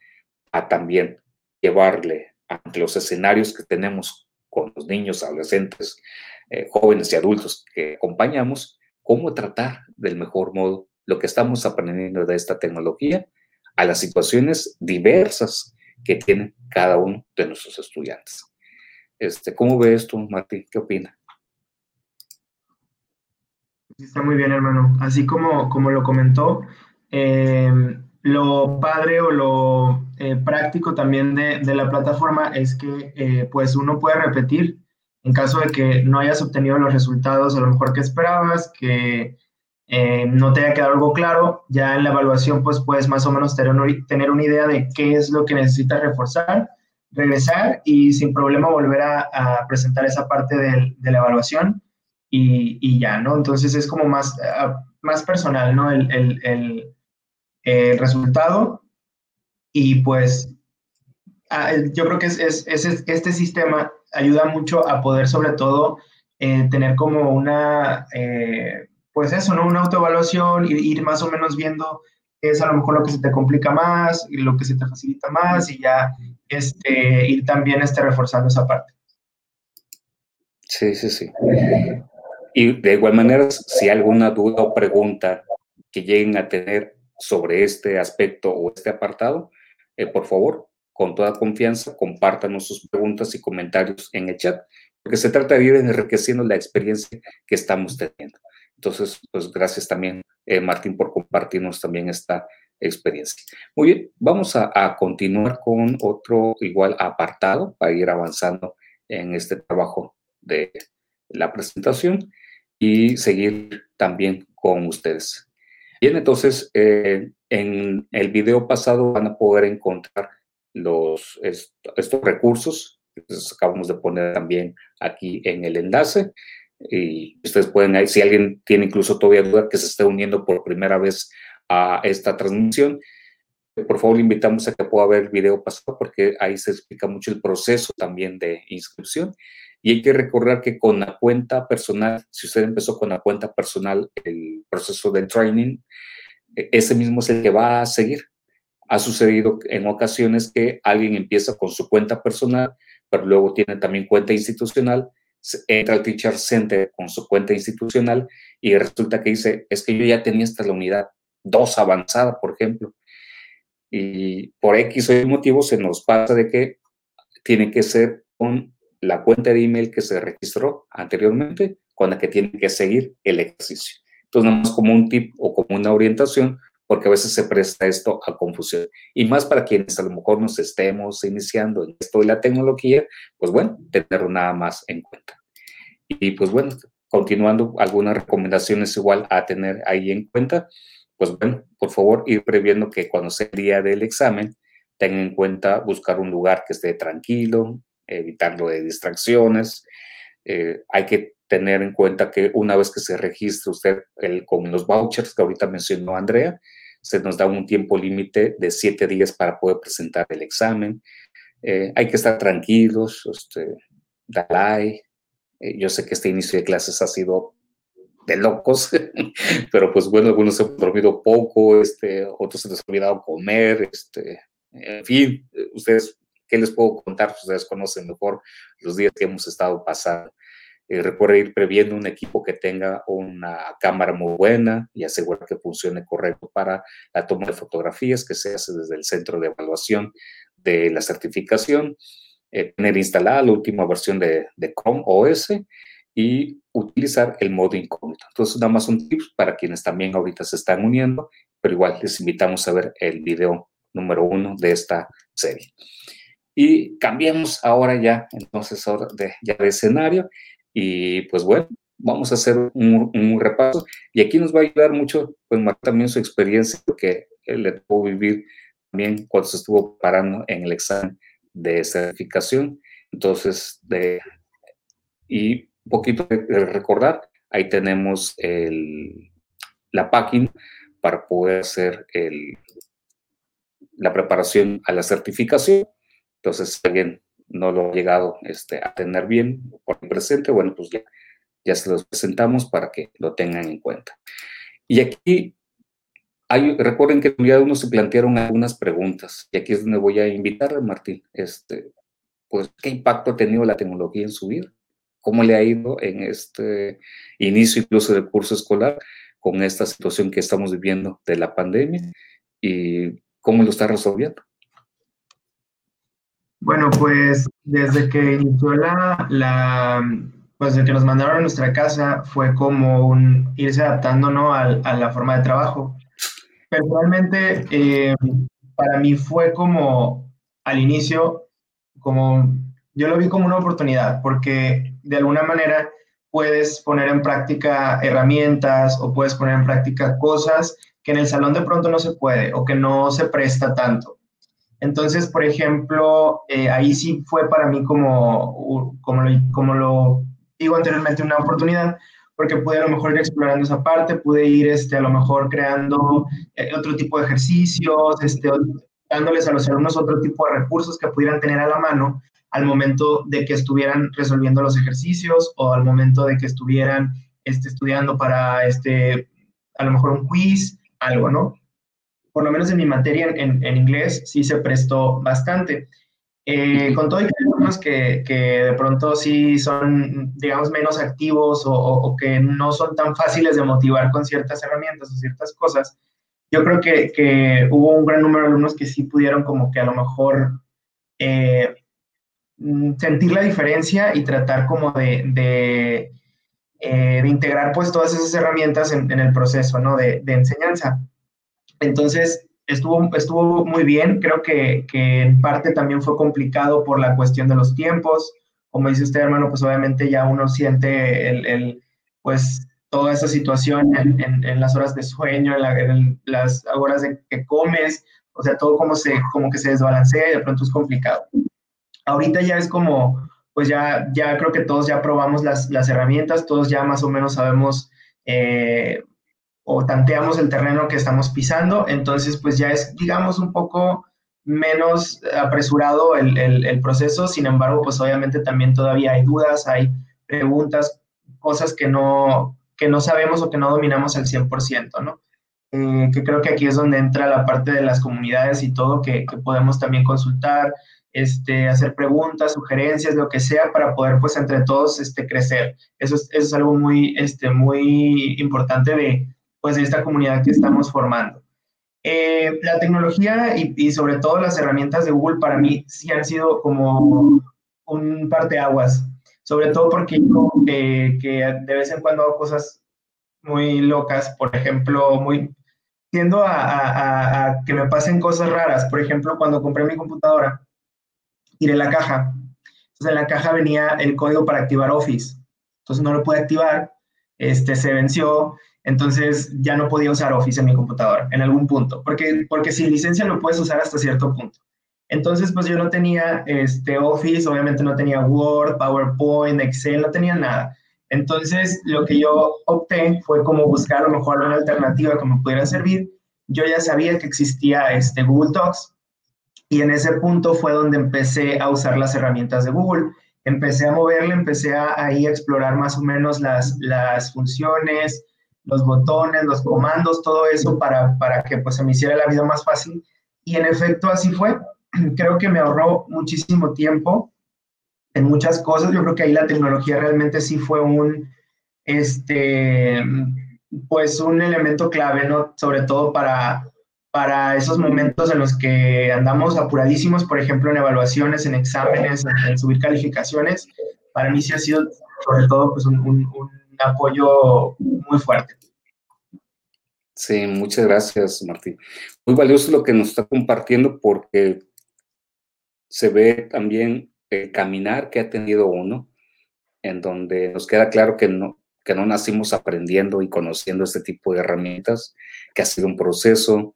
a también llevarle ante los escenarios que tenemos con los niños, adolescentes, eh, jóvenes y adultos que acompañamos, cómo tratar del mejor modo lo que estamos aprendiendo de esta tecnología a las situaciones diversas que tiene cada uno de nuestros estudiantes. Este, ¿Cómo ves esto, Martín? ¿Qué opina? Está muy bien, hermano. Así como, como lo comentó, eh, lo padre o lo eh, práctico también de, de, la plataforma es que eh, pues uno puede repetir en caso de que no hayas obtenido los resultados a lo mejor que esperabas, que eh, no te haya quedado algo claro, ya en la evaluación pues puedes más o menos tener, tener una idea de qué es lo que necesitas reforzar, regresar y sin problema volver a, presentar esa parte de, la evaluación y, y, ya, ¿no? Entonces es como más, más personal, ¿no? El, el, el, resultado y pues ah, yo creo que es, este sistema ayuda mucho a poder sobre todo eh, tener como una, eh, pues eso, ¿no? Una autoevaluación y ir más o menos viendo qué es a lo mejor lo que se te complica más y lo que se te facilita más y ya este, ir también este, reforzando esa parte. Sí, sí, sí. Y de igual manera, si hay alguna duda o pregunta que lleguen a tener sobre este aspecto o este apartado, eh, por favor, con toda confianza, compártanos sus preguntas y comentarios en el chat, porque se trata de ir enriqueciendo la experiencia que estamos teniendo. Entonces, pues gracias también, eh, Martín, por compartirnos también esta experiencia. Muy bien, vamos a, a, continuar con otro igual apartado para ir avanzando en este trabajo de la presentación y seguir también con ustedes. Bien, entonces, eh, en el video pasado van a poder encontrar los, estos recursos. Entonces, acabamos de poner también aquí en el enlace. Y ustedes pueden, si alguien tiene incluso todavía duda que se esté uniendo por primera vez a esta transmisión, por favor le invitamos a que pueda ver el video pasado porque ahí se explica mucho el proceso también de inscripción. Y hay que recordar que con la cuenta personal, si usted empezó con la cuenta personal, el proceso de training, e, ese mismo es el que va a seguir. Ha sucedido en ocasiones que alguien empieza con su cuenta personal, pero luego tiene también cuenta institucional, entra al Teacher Center con su cuenta institucional y resulta que dice, es que yo ya tenía esta la unidad 2 avanzada, por ejemplo. Y por X o Y motivo se nos pasa de que tiene que ser con la cuenta de email que se registró anteriormente con la que tiene que seguir el ejercicio. Entonces, nada más como un tip o como una orientación, porque a veces se presta esto a confusión. Y más para quienes a lo mejor nos estemos iniciando en esto de la tecnología, pues bueno, tenerlo nada más en cuenta. Y pues bueno, continuando, algunas recomendaciones igual a tener ahí en cuenta, pues bueno, por favor, ir previendo que cuando sea el día del examen, tengan en cuenta buscar un lugar que esté tranquilo, evitarlo de distracciones. Eh, hay que tener en cuenta que una vez que se registre usted el, con los vouchers que ahorita mencionó Andrea, se nos da un tiempo límite de siete días para poder presentar el examen. Eh, hay que estar tranquilos, este, Dalai. Eh, yo sé que este inicio de clases ha sido de locos, pero pues bueno, algunos se han dormido poco, este, otros se les ha olvidado comer, este, en fin, ustedes ¿Qué les puedo contar? Pues, ustedes conocen mejor los días que hemos estado pasando. Eh, ir previendo un equipo que tenga una cámara muy buena y asegurar que funcione correcto para la toma de fotografías que se hace desde el centro de evaluación de la certificación, eh, tener instalada la última versión de, de, Chrome OS y utilizar el modo incógnito. Entonces, nada más un tip para quienes también ahorita se están uniendo, pero igual les invitamos a ver el video número uno de esta serie. Y cambiemos ahora ya, entonces, ahora de, ya de escenario. Y pues bueno, vamos a hacer un, repaso. Y aquí nos va a ayudar mucho, pues, también su experiencia, porque él le tuvo vivir también cuando se estuvo parando en el examen de certificación. Entonces, de, y un poquito de recordar, ahí tenemos el, la página para poder hacer el, la preparación a la certificación. Entonces, alguien no lo ha llegado este, a tener bien por el presente, bueno, pues ya, ya se los presentamos para que lo tengan en cuenta. Y aquí, recuerden que de uno se plantearon algunas preguntas, y aquí es donde voy a invitar a Martín, este, pues, ¿qué impacto ha tenido la tecnología en su vida? ¿Cómo le ha ido en este inicio incluso del curso escolar con esta situación que estamos viviendo de la pandemia? ¿Y cómo lo está resolviendo? Bueno, pues desde que inició la, la pues desde que nos mandaron a nuestra casa fue como un irse adaptando ¿no? a, a la forma de trabajo. Personalmente, eh, para mí fue como al inicio, como yo lo vi como una oportunidad, porque de alguna manera puedes poner en práctica herramientas o puedes poner en práctica cosas que en el salón de pronto no se puede o que no se presta tanto. Entonces, por ejemplo, eh, ahí sí fue para mí como, como, lo, como lo digo anteriormente, una oportunidad, porque pude a lo mejor ir explorando esa parte, pude ir este, a lo mejor creando eh, otro tipo de ejercicios, este, dándoles a los alumnos otro tipo de recursos que pudieran tener a la mano al momento de que estuvieran resolviendo los ejercicios o al momento de que estuvieran este, estudiando para, este, a lo mejor un quiz, algo, ¿no? Por lo menos en mi materia en, en inglés sí se prestó bastante. Eh, con todo, hay alumnos que, que, de pronto sí son, digamos, menos activos o, o, que no son tan fáciles de motivar con ciertas herramientas o ciertas cosas. Yo creo que, que hubo un gran número de alumnos que sí pudieron como que a lo mejor eh, Mm, sentir la diferencia y tratar como de, de, eh, de integrar pues todas esas herramientas en, en el proceso, ¿no? De, de, enseñanza. Entonces, estuvo, estuvo muy bien, creo que, que, en parte también fue complicado por la cuestión de los tiempos, como dice usted, hermano, pues obviamente ya uno siente el, el pues toda esa situación en, en, las horas de sueño, en las horas de que comes, o sea, todo como, se, como que se desbalancea y de pronto es complicado. Ahorita ya es como, pues ya, ya creo que todos ya probamos las, las herramientas, todos ya más o menos sabemos eh, o tanteamos el terreno que estamos pisando, entonces pues ya es, digamos, un poco menos apresurado el, el, proceso, sin embargo, pues obviamente también todavía hay dudas, hay preguntas, cosas que no, que no sabemos o que no dominamos al 100%, ¿no? Eh, que creo que aquí es donde entra la parte de las comunidades y todo, que, que podemos también consultar, este, hacer preguntas, sugerencias, lo que sea, para poder, pues, entre todos, este, crecer. Eso es, eso es algo muy, este, muy importante de, pues, esta comunidad que estamos formando. Eh, la tecnología y, sobre todo las herramientas de Google para mí sí han sido como un parteaguas, sobre todo porque que de vez en cuando hago cosas muy locas, por ejemplo, muy tiendo a, que me pasen cosas raras. Por ejemplo, cuando compré mi computadora, tiré la caja. Entonces en la caja venía el código para activar Office. Entonces no lo pude activar, este, se venció, entonces ya no podía usar Office en mi computadora en algún punto, porque, porque sin licencia lo puedes usar hasta cierto punto. Entonces, pues yo no tenía este, Office, obviamente no tenía Word, PowerPoint, Excel, no tenía nada. Entonces, lo que yo opté fue como buscar a lo mejor una alternativa que me pudiera servir. Yo ya sabía que existía este Google Docs, y en ese punto fue donde empecé a usar las herramientas de Google. Empecé a moverle, empecé a, ahí a explorar más o menos las, las funciones, los botones, los comandos, todo eso para, para que pues se me hiciera la vida más fácil. Y en efecto así fue. Creo que me ahorró muchísimo tiempo en muchas cosas. Yo creo que ahí la tecnología realmente sí fue un, este, pues un elemento clave, ¿no? Sobre todo para, para esos momentos en los que andamos apuradísimos, por ejemplo, en evaluaciones, en exámenes, en, subir calificaciones, para mí sí ha sido sobre todo pues, un, un, un apoyo muy fuerte. Sí, muchas gracias, Martín. Muy valioso lo que nos está compartiendo porque se ve también el caminar que ha tenido uno, en donde nos queda claro que no, que no nacimos aprendiendo y conociendo este tipo de herramientas, que ha sido un proceso,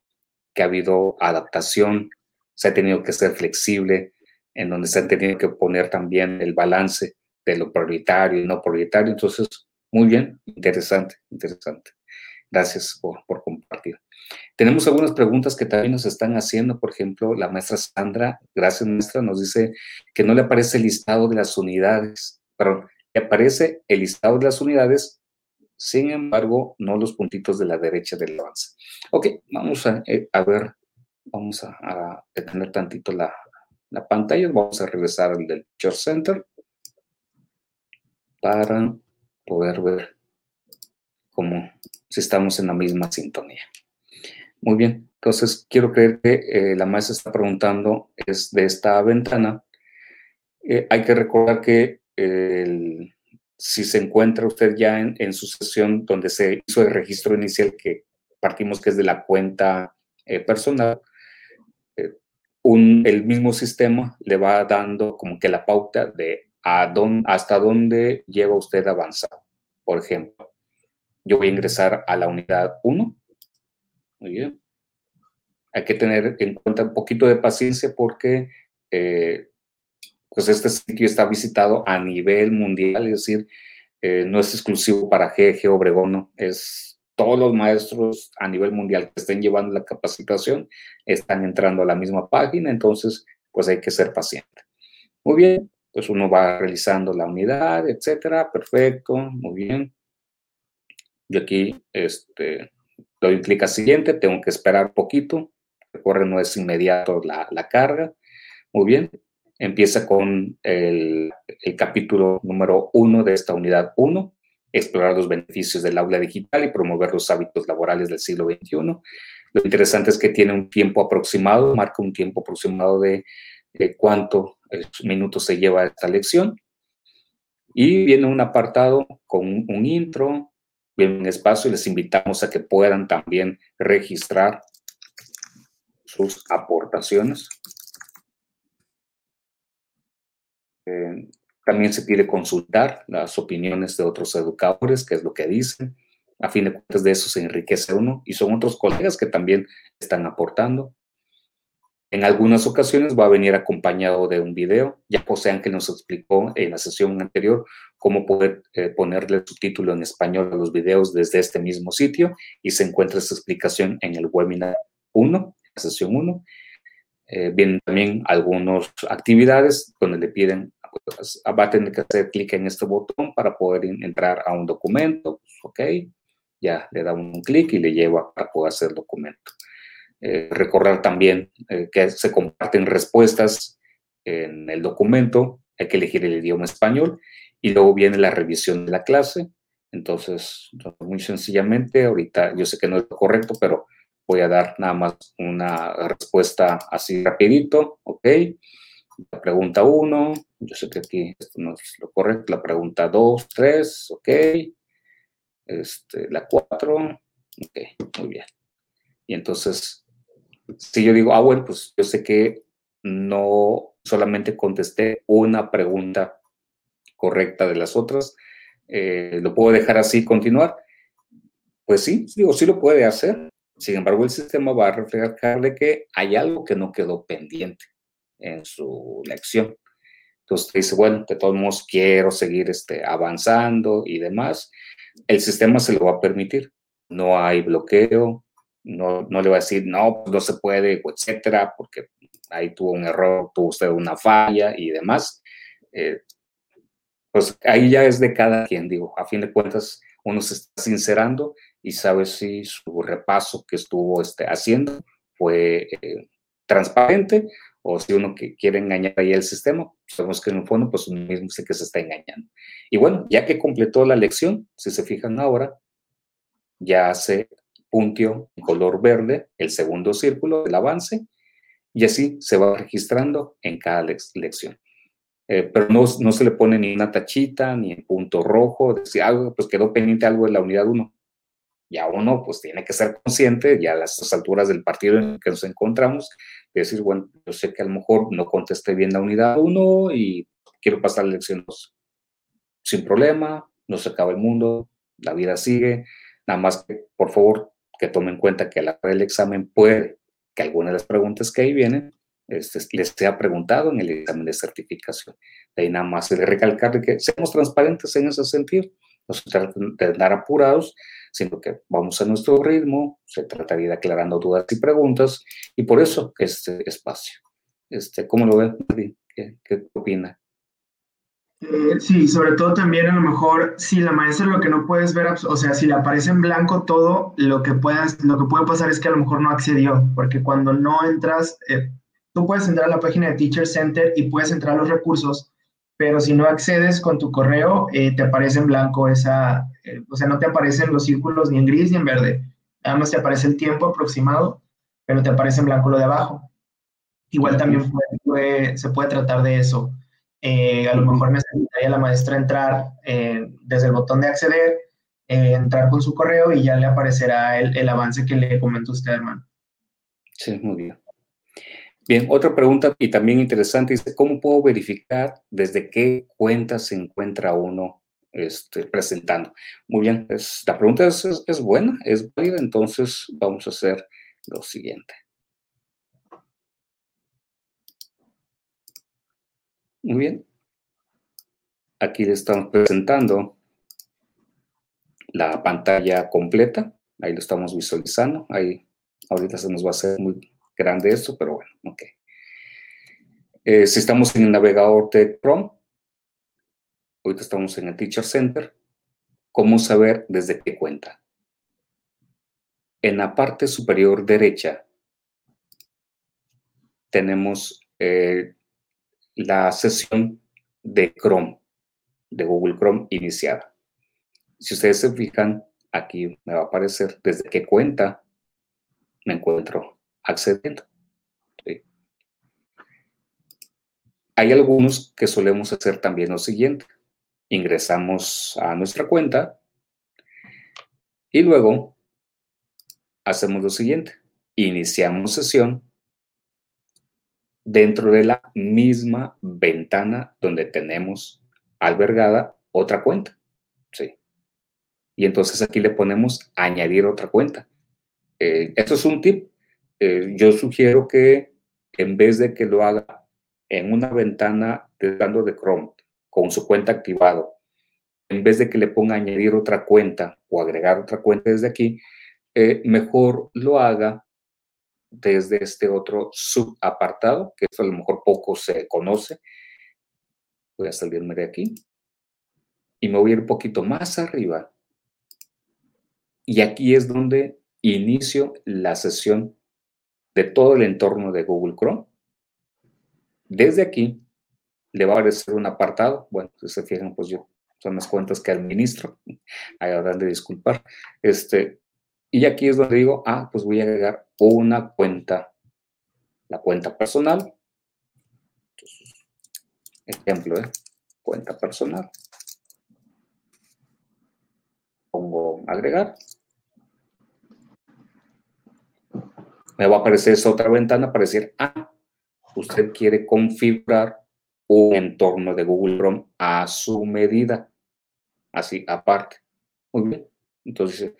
que ha habido adaptación, se ha tenido que ser flexible, en donde se ha tenido que poner también el balance de lo prioritario y no prioritario. Entonces, muy bien, interesante, interesante. Gracias por, compartir. Tenemos algunas preguntas que también nos están haciendo. Por ejemplo, la maestra Sandra, gracias maestra, nos dice que no le aparece el listado de las unidades, perdón, le aparece el listado de las unidades, sin embargo, no los puntitos de la derecha del avance. Ok, vamos a, eh, ver, vamos a, a, detener tantito la, la pantalla, vamos a regresar al del Church Center para poder ver cómo, si estamos en la misma sintonía. Muy bien, entonces quiero creer que eh, la maestra está preguntando es de esta ventana. Eh, hay que recordar que si se encuentra usted ya en, su sesión donde se hizo el registro inicial que partimos que es de la cuenta eh, personal, el mismo sistema le va dando como que la pauta de a dónde, hasta dónde llega usted avanzado. Por ejemplo, yo voy a ingresar a la unidad 1. Muy bien. Hay que tener en cuenta un poquito de paciencia porque eh, pues este sitio está visitado a nivel mundial, es decir, eh, no es exclusivo para GG Obregón, es todos los maestros a nivel mundial que estén llevando la capacitación están entrando a la misma página, entonces pues hay que ser paciente. Muy bien, pues uno va realizando la unidad, etcétera, perfecto, muy bien. Yo aquí este, doy clic a siguiente, tengo que esperar un poquito, recuerden, no es inmediato la, la carga. Muy bien, empieza con el, el capítulo número uno de esta unidad 1, explorar los beneficios del aula digital y promover los hábitos laborales del siglo XXI. Lo interesante es que tiene un tiempo aproximado, marca un tiempo aproximado de, de cuántos minutos se lleva esta lección. Y viene un apartado con un, intro, viene un espacio y les invitamos a que puedan también registrar sus aportaciones. Eh, también se pide consultar las opiniones de otros educadores, qué es lo que dicen. A fin de cuentas, de eso se enriquece uno y son otros colegas que también están aportando. En algunas ocasiones va a venir acompañado de un video. Ya José Ángel nos explicó en la sesión anterior cómo poder eh, ponerle subtítulo en español a los videos desde este mismo sitio y se encuentra esta explicación en el webinar 1, la sesión 1. Eh, vienen también algunas actividades donde le piden pues, va a tener que hacer clic en este botón para poder entrar a un documento, pues, ok, ya le da un clic y le lleva para poder hacer documento. Eh, recordar también eh, que se comparten respuestas en el documento, hay que elegir el idioma español y luego viene la revisión de la clase. Entonces, muy sencillamente, ahorita yo sé que no es lo correcto, pero voy a dar nada más una respuesta así rapidito, ¿ok? La pregunta 1, yo sé que aquí esto no es lo correcto. La pregunta 2, 3, ok. Este, la 4, ok, muy bien. Y entonces, si yo digo, ah, bueno, pues yo sé que no solamente contesté una pregunta correcta de las otras, eh, ¿lo puedo dejar así continuar? Pues sí, digo, sí lo puede hacer. Sin embargo, el sistema va a reflejarle que hay algo que no quedó pendiente en su lección. Entonces dice, bueno, de todos modos quiero seguir este, avanzando y demás. El sistema se lo va a permitir. No hay bloqueo, no, no le va a decir, no, pues no se puede, etcétera, porque ahí tuvo un error, tuvo usted una falla y demás. Eh, pues ahí ya es de cada quien, digo, a fin de cuentas uno se está sincerando y sabe si su repaso que estuvo este, haciendo fue eh, transparente o si uno que quiere engañar ahí el sistema, sabemos que en el fondo, pues uno mismo sé que se está engañando. Y bueno, ya que completó la lección, si se fijan ahora, ya se puntió en color verde el segundo círculo del avance y así se va registrando en cada lección. Eh, pero no, no, se le pone ni una tachita, ni en punto rojo, decir algo, pues quedó pendiente algo de la unidad 1. Ya uno pues tiene que ser consciente, ya a las alturas del partido en el que nos encontramos, decir, bueno, yo sé que a lo mejor no contesté bien la unidad 1 y quiero pasar la lección 2. Sin problema, no se acaba el mundo, la vida sigue. Nada más que, por favor, que tomen en cuenta que a la hora del examen puede que alguna de las preguntas que ahí vienen este, les sea preguntado en el examen de certificación. De ahí nada más de recalcar que seamos transparentes en ese sentido. No se trata de andar apurados, sino que vamos a nuestro ritmo, se trata de aclarando dudas y preguntas, y por eso este espacio. Este, ¿Cómo lo ve, ¿Qué, qué opina? Eh, sí, sobre todo también a lo mejor si la maestra lo que no puedes ver, o sea, si le aparece en blanco todo, lo que puedas, lo que puede pasar es que a lo mejor no accedió, porque cuando no entras, eh, tú puedes entrar a la página de Teacher Center y puedes entrar a los recursos, pero si no accedes con tu correo, eh, te aparece en blanco esa, o sea, no te aparecen los círculos ni en gris ni en verde, nada más te aparece el tiempo aproximado, pero te aparece en blanco lo de abajo. Igual también se puede tratar de eso eh, a lo mejor necesitaría la maestra entrar eh, desde el botón de acceder, eh, entrar con su correo y ya le aparecerá el, avance que le comentó usted, hermano. Sí, muy bien. Bien, otra pregunta y también interesante, dice, ¿cómo puedo verificar desde qué cuenta se encuentra uno este, presentando? Muy bien, la pregunta es, es, es buena, es válida, entonces vamos a hacer lo siguiente. Muy bien. Aquí le estamos presentando la pantalla completa ahí lo estamos visualizando. Ahí ahorita se nos va a hacer muy grande esto, pero bueno, ok. Eh, si estamos en el navegador de Chrome, ahorita estamos en el Teacher Center, ¿cómo saber desde qué cuenta? En la parte superior derecha tenemos eh, la sesión de Chrome, de Google Chrome iniciada. Si ustedes se fijan, aquí me va a aparecer desde qué cuenta me encuentro accediendo. Hay algunos que solemos hacer también lo siguiente. Ingresamos a nuestra cuenta y luego hacemos lo siguiente. Iniciamos sesión dentro de la misma ventana donde tenemos albergada otra cuenta. Sí. Y entonces aquí le ponemos añadir otra cuenta. Eh, esto es un tip. Eh, yo sugiero que en vez de que lo haga en una ventana de de Chrome con su cuenta activado, en vez de que le ponga añadir otra cuenta o agregar otra cuenta desde aquí, eh, mejor lo haga desde este otro subapartado, que esto a lo mejor poco se conoce. Voy a salirme de aquí y me voy a ir un poquito más arriba. Y aquí es donde inicio la sesión de todo el entorno de Google Chrome. Desde aquí le va a aparecer un apartado. Bueno, si se fijan, pues yo son las cuentas que administro. Ahí habrán de disculpar. Este, y aquí es donde digo, ah, pues voy a agregar una cuenta, la cuenta personal. ejemplo, ¿eh? cuenta personal. Pongo agregar. Me va a aparecer esa otra ventana para decir, ah, usted quiere configurar un entorno de Google Chrome a su medida, así aparte. Muy bien. Entonces,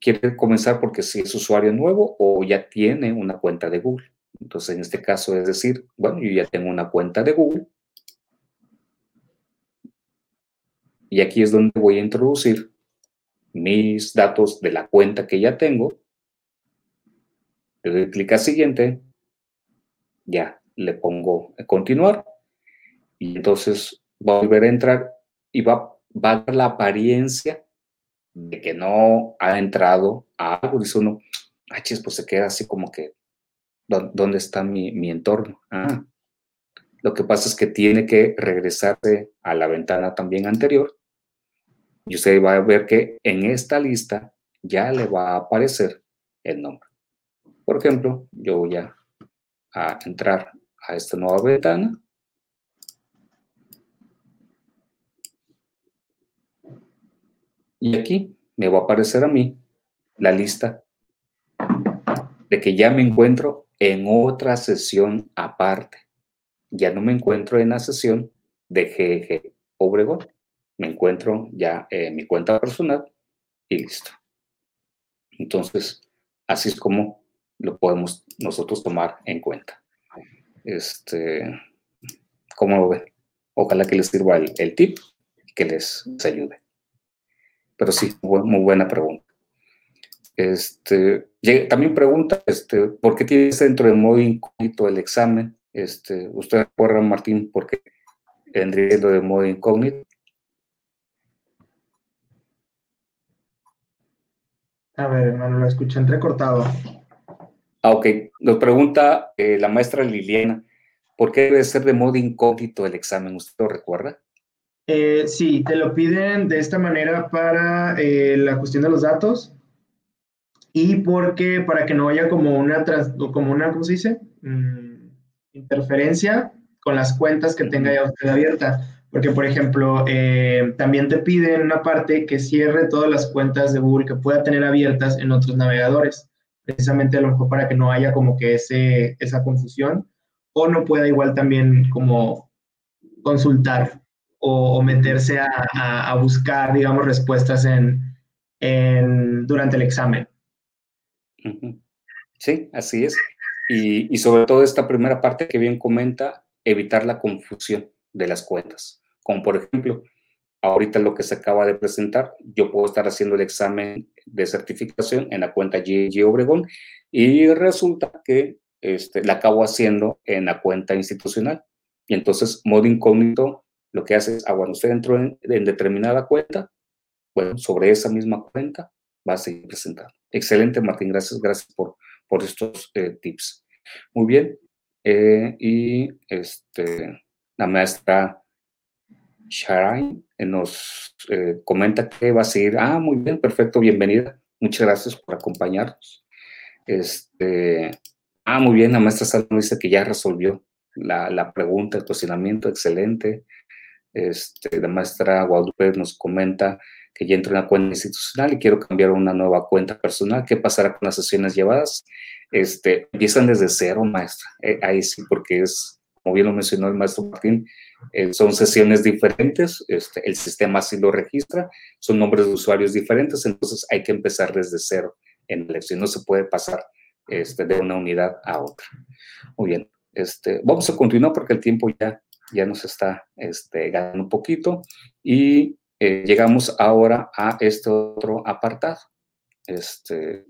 quiere comenzar porque si es usuario nuevo o ya tiene una cuenta de Google. Entonces, en este caso es decir, bueno, yo ya tengo una cuenta de Google. Y aquí es donde voy a introducir mis datos de la cuenta que ya tengo. Le doy clic a siguiente. Ya, le pongo a continuar. Y entonces va a volver a entrar y va, va a dar la apariencia de que no ha entrado a algo, dice uno, ah, pues se queda así como que, ¿dónde está mi, entorno? Ah, lo que pasa es que tiene que regresarse a la ventana también anterior y usted va a ver que en esta lista ya le va a aparecer el nombre. Por ejemplo, yo voy a entrar a esta nueva ventana Y aquí me va a aparecer a mí la lista de que ya me encuentro en otra sesión aparte. Ya no me encuentro en la sesión de GG Obregón. Me encuentro ya en mi cuenta personal y listo. Entonces, así es como lo podemos nosotros tomar en cuenta. Este, ¿Cómo lo ven? Ojalá que les sirva el, el tip y que les ayude. Pero sí, muy buena pregunta. Este, también pregunta, este, ¿por qué tienes dentro de modo incógnito el examen? Este, ¿Usted recuerda, Martín, por qué vendría de modo incógnito? A ver, hermano, lo escuché entrecortado. Ah, ok. Nos pregunta eh, la maestra Liliana, ¿por qué debe ser de modo incógnito el examen? ¿Usted lo recuerda? Eh, sí, te lo piden de esta manera para eh, la cuestión de los datos y porque para que no haya como una, como una ¿cómo se dice? Mm, interferencia con las cuentas que tenga ya usted abierta. Porque, por ejemplo, eh, también te piden una parte que cierre todas las cuentas de Google que pueda tener abiertas en otros navegadores. Precisamente a lo mejor para que no haya como que ese, esa confusión. O no pueda igual también como consultar o, meterse a, buscar, digamos, respuestas en, durante el examen. Sí, así es. Y, sobre todo esta primera parte que bien comenta, evitar la confusión de las cuentas. Como por ejemplo, ahorita lo que se acaba de presentar, yo puedo estar haciendo el examen de certificación en la cuenta GG Obregón y resulta que este, la acabo haciendo en la cuenta institucional. Y entonces, modo incógnito, lo que hace es, ah, bueno, usted entró en, determinada cuenta, bueno, sobre esa misma cuenta va a seguir presentando. Excelente, Martín, gracias, gracias por, por estos eh, tips. Muy bien, eh, y este, la maestra Sharai nos eh, comenta que va a seguir. Ah, muy bien, perfecto, bienvenida. Muchas gracias por acompañarnos. Este, ah, muy bien, la maestra Salma dice que ya resolvió la, la pregunta, el cuestionamiento, excelente. Este, la maestra Guadalupe nos comenta que ya entró en una cuenta institucional y quiero cambiar a una nueva cuenta personal. ¿Qué pasará con las sesiones llevadas? Este, empiezan desde cero, maestra. Eh, ahí sí, porque es, como bien lo mencionó el maestro Martín, eh, son sesiones diferentes, este, el sistema así lo registra, son nombres de usuarios diferentes, entonces hay que empezar desde cero en la lección, no se puede pasar este, de una unidad a otra. Muy bien, este, vamos a continuar porque el tiempo ya, ya nos está este, ganando un poquito y eh, llegamos ahora a este otro apartado. Este,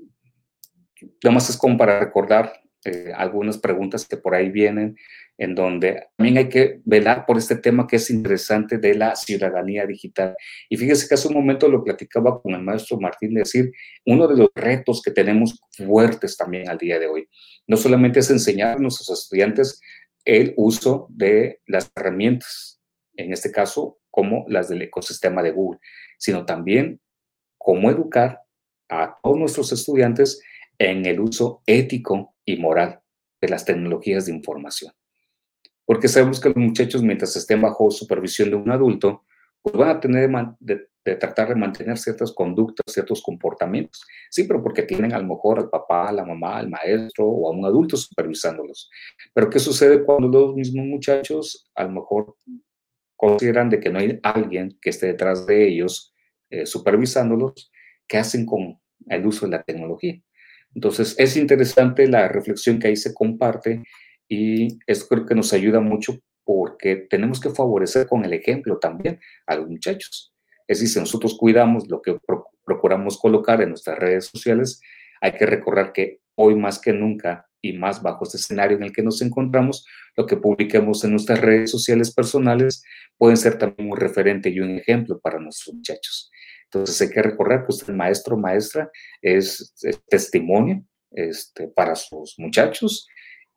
más es como para recordar eh, algunas preguntas que por ahí vienen, en donde también hay que velar por este tema que es interesante de la ciudadanía digital. Y fíjese que hace un momento lo platicaba con el maestro Martín, de decir, uno de los retos que tenemos fuertes también al día de hoy, no solamente es enseñar a nuestros estudiantes el uso de las herramientas, en este caso como las del ecosistema de Google, sino también cómo educar a todos nuestros estudiantes en el uso ético y moral de las tecnologías de información. Porque sabemos que los muchachos, mientras estén bajo supervisión de un adulto, pues van a tener de, tratar de mantener ciertas conductas, ciertos comportamientos. Sí, pero porque tienen a lo mejor al papá, a la mamá, al maestro o a un adulto supervisándolos. Pero ¿qué sucede cuando los mismos muchachos a lo mejor consideran de que no hay alguien que esté detrás de ellos eh, supervisándolos, ¿qué hacen con el uso de la tecnología? Entonces, es interesante la reflexión que ahí se comparte y esto creo que nos ayuda mucho porque tenemos que favorecer con el ejemplo también a los muchachos. Es decir, nosotros cuidamos lo que procuramos colocar en nuestras redes sociales, hay que recordar que hoy más que nunca y más bajo este escenario en el que nos encontramos, lo que publiquemos en nuestras redes sociales personales pueden ser también un referente y un ejemplo para nuestros muchachos. Entonces hay que recordar que usted, maestro maestra, es, testimonio este, para sus muchachos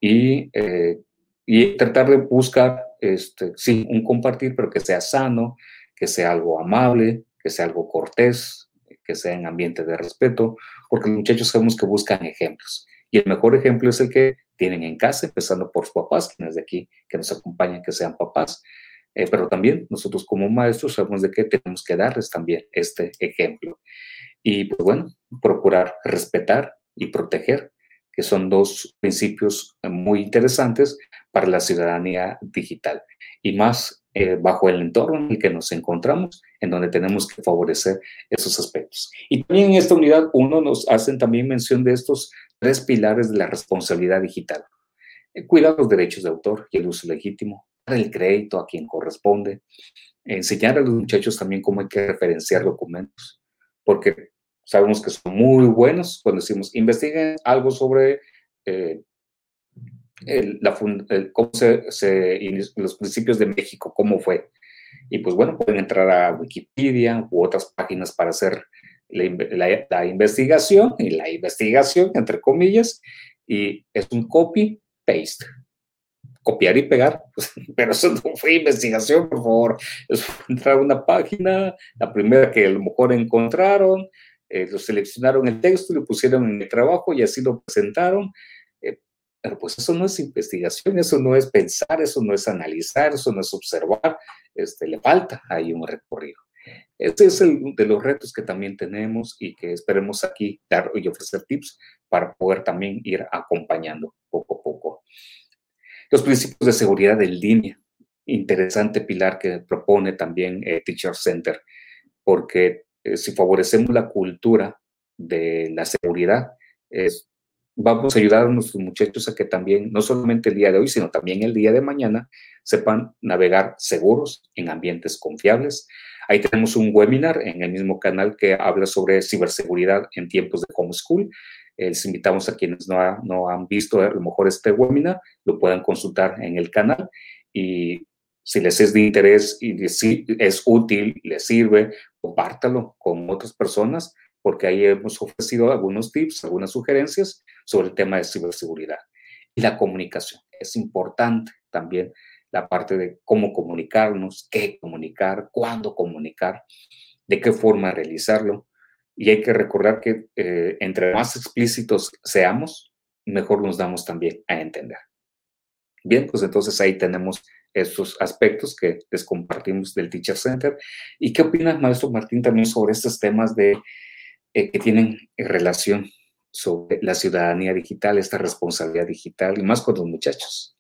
y, eh, y tratar de buscar, este, sí, un compartir, pero que sea sano, que sea algo amable, que sea algo cortés, que sea en ambiente de respeto, porque los muchachos sabemos que buscan ejemplos. Y el mejor ejemplo es el que tienen en casa, empezando por sus papás, quienes de aquí que nos acompañan, que sean papás. Eh, pero también nosotros como maestros sabemos de que tenemos que darles también este ejemplo. Y pues bueno, procurar respetar y proteger, que son dos principios muy interesantes para la ciudadanía digital. Y más eh, bajo el entorno en el que nos encontramos, en donde tenemos que favorecer esos aspectos. Y también en esta unidad uno nos hacen también mención de estos tres pilares de la responsabilidad digital. Eh, cuidar los derechos de autor y el uso legítimo, dar el crédito a quien corresponde, enseñar a los muchachos también cómo hay que referenciar documentos, porque sabemos que son muy buenos cuando decimos investiguen algo sobre eh, la, cómo se, los principios de México, cómo fue. Y pues bueno, pueden entrar a Wikipedia u otras páginas para hacer la, investigación y la investigación, entre comillas, y es un copy-paste. Copiar y pegar, pues, pero eso no fue investigación, por favor. Es entrar a una página, la primera que a lo mejor encontraron, eh, lo seleccionaron el texto, lo pusieron en el trabajo y así lo presentaron. Pero pues eso no es investigación, eso no es pensar, eso no es analizar, eso no es observar, este, le falta ahí un recorrido. Este es el de los retos que también tenemos y que esperemos aquí dar y ofrecer tips para poder también ir acompañando poco a poco. Los principios de seguridad en línea. Interesante pilar que propone también eh, Teacher Center, porque eh, si favorecemos la cultura de la seguridad, es vamos a ayudar a nuestros muchachos a que también, no solamente el día de hoy, sino también el día de mañana, sepan navegar seguros en ambientes confiables. Ahí tenemos un webinar en el mismo canal que habla sobre ciberseguridad en tiempos de homeschool. Les invitamos a quienes no, no han visto a lo mejor este webinar, lo puedan consultar en el canal y si les es de interés y es útil, les sirve, compártalo con otras personas porque ahí hemos ofrecido algunos tips, algunas sugerencias sobre el tema de ciberseguridad. Y la comunicación es importante también, la parte de cómo comunicarnos, qué comunicar, cuándo comunicar, de qué forma realizarlo. Y hay que recordar que eh, entre más explícitos seamos, mejor nos damos también a entender. Bien, pues entonces ahí tenemos estos aspectos que les compartimos del Teacher Center. ¿Y qué opinas, maestro Martín, también sobre estos temas de eh, que tienen relación sobre la ciudadanía digital, esta responsabilidad digital y más con los muchachos.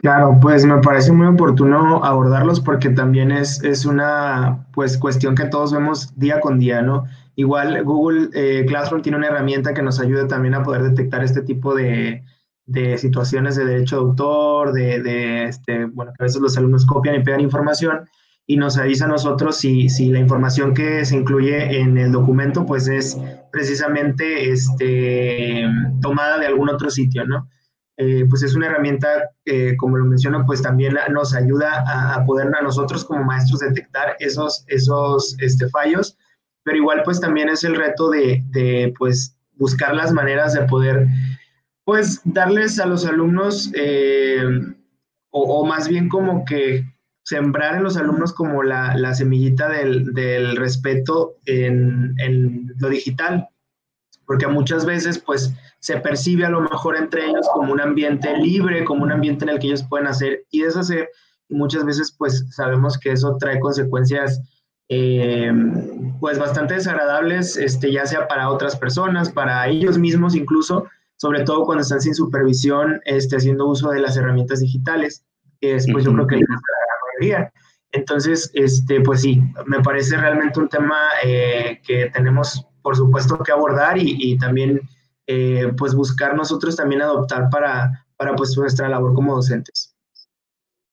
Claro, pues me parece muy oportuno abordarlos porque también es, es una pues, cuestión que todos vemos día con día, ¿no? Igual Google eh, Classroom tiene una herramienta que nos ayuda también a poder detectar este tipo de, de situaciones de derecho de autor, de, de, este, bueno, que a veces los alumnos copian y pegan información y nos avisa a nosotros si, si, la información que se incluye en el documento pues es precisamente este, tomada de algún otro sitio, ¿no? Eh, pues es una herramienta, que, como lo menciono, pues también nos ayuda a, poder a nosotros como maestros detectar esos, esos este, fallos, pero igual pues también es el reto de, de pues buscar las maneras de poder pues darles a los alumnos eh, o, o más bien como que sembrar en los alumnos como la, la semillita del, del respeto en, en, lo digital, porque muchas veces pues se percibe a lo mejor entre ellos como un ambiente libre, como un ambiente en el que ellos pueden hacer y deshacer, y muchas veces pues sabemos que eso trae consecuencias eh, pues bastante desagradables, este, ya sea para otras personas, para ellos mismos incluso, sobre todo cuando están sin supervisión, este, haciendo uso de las herramientas digitales, que es pues yo creo que entonces, este, pues sí, me parece realmente un tema eh, que tenemos, por supuesto, que abordar y, también, eh, pues, buscar nosotros también adoptar para, para, pues, nuestra labor como docentes.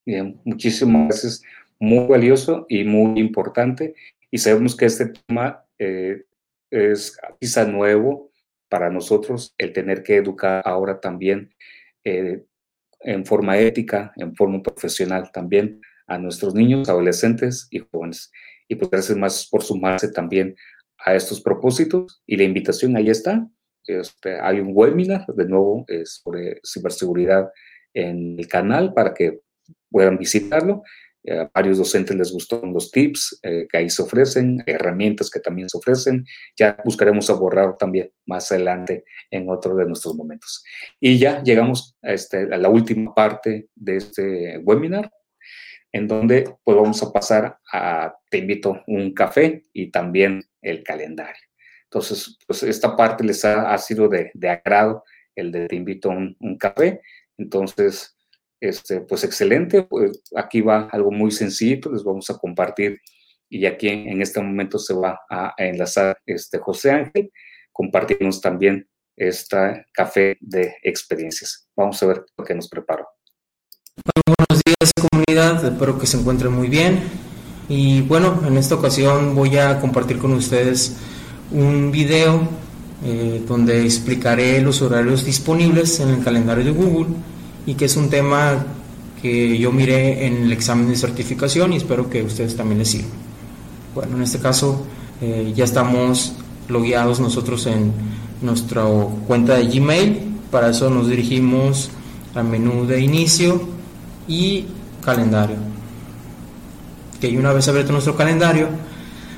Bien, muchísimas gracias. Muy valioso y muy importante. Y sabemos que este tema eh, es quizá nuevo para nosotros, el tener que educar ahora también en forma ética, en forma profesional también a nuestros niños, adolescentes y jóvenes. Y pues gracias más por sumarse también a estos propósitos. Y la invitación ahí está. Este, hay un webinar, de nuevo, sobre ciberseguridad en el canal para que puedan visitarlo. Eh, a varios docentes les gustaron los tips eh, que ahí se ofrecen, herramientas que también se ofrecen. Ya buscaremos abordar también más adelante en otro de nuestros momentos. Y ya llegamos a, este, a la última parte de este webinar, en donde pues vamos a pasar a, te invito un café y también el calendario. Entonces, pues esta parte les ha, sido de, de, agrado, el de te invito un, un café. Entonces, este, pues excelente, pues aquí va algo muy sencillo, les vamos a compartir y aquí en, este momento se va a, enlazar este José Ángel, compartirnos también este café de experiencias. Vamos a ver lo que nos preparó buenos días comunidad, espero que se encuentren muy bien. Y bueno, en esta ocasión voy a compartir con ustedes un video eh, donde explicaré los horarios disponibles en el calendario de Google y que es un tema que yo miré en el examen de certificación y espero que ustedes también les sirvan. Bueno, en este caso eh, ya estamos logueados nosotros en nuestra cuenta de Gmail, para eso nos dirigimos al menú de inicio y calendario. Que una vez abierto nuestro calendario,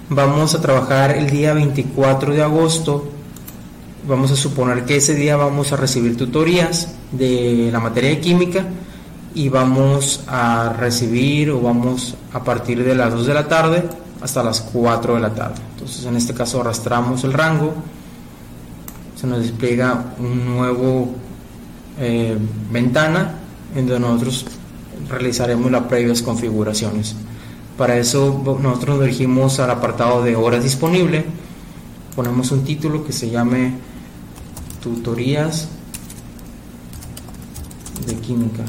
vamos a trabajar el día 24 de agosto. Vamos a suponer que ese día vamos a recibir tutorías de la materia de química y vamos a recibir o vamos a partir de las 2 de la tarde hasta las 4 de la tarde. Entonces en este caso arrastramos el rango, se nos despliega un nuevo eh, ventana en donde nosotros realizaremos las previas configuraciones. Para eso nosotros nos dirigimos al apartado de horas disponible, ponemos un título que se llame tutorías de química.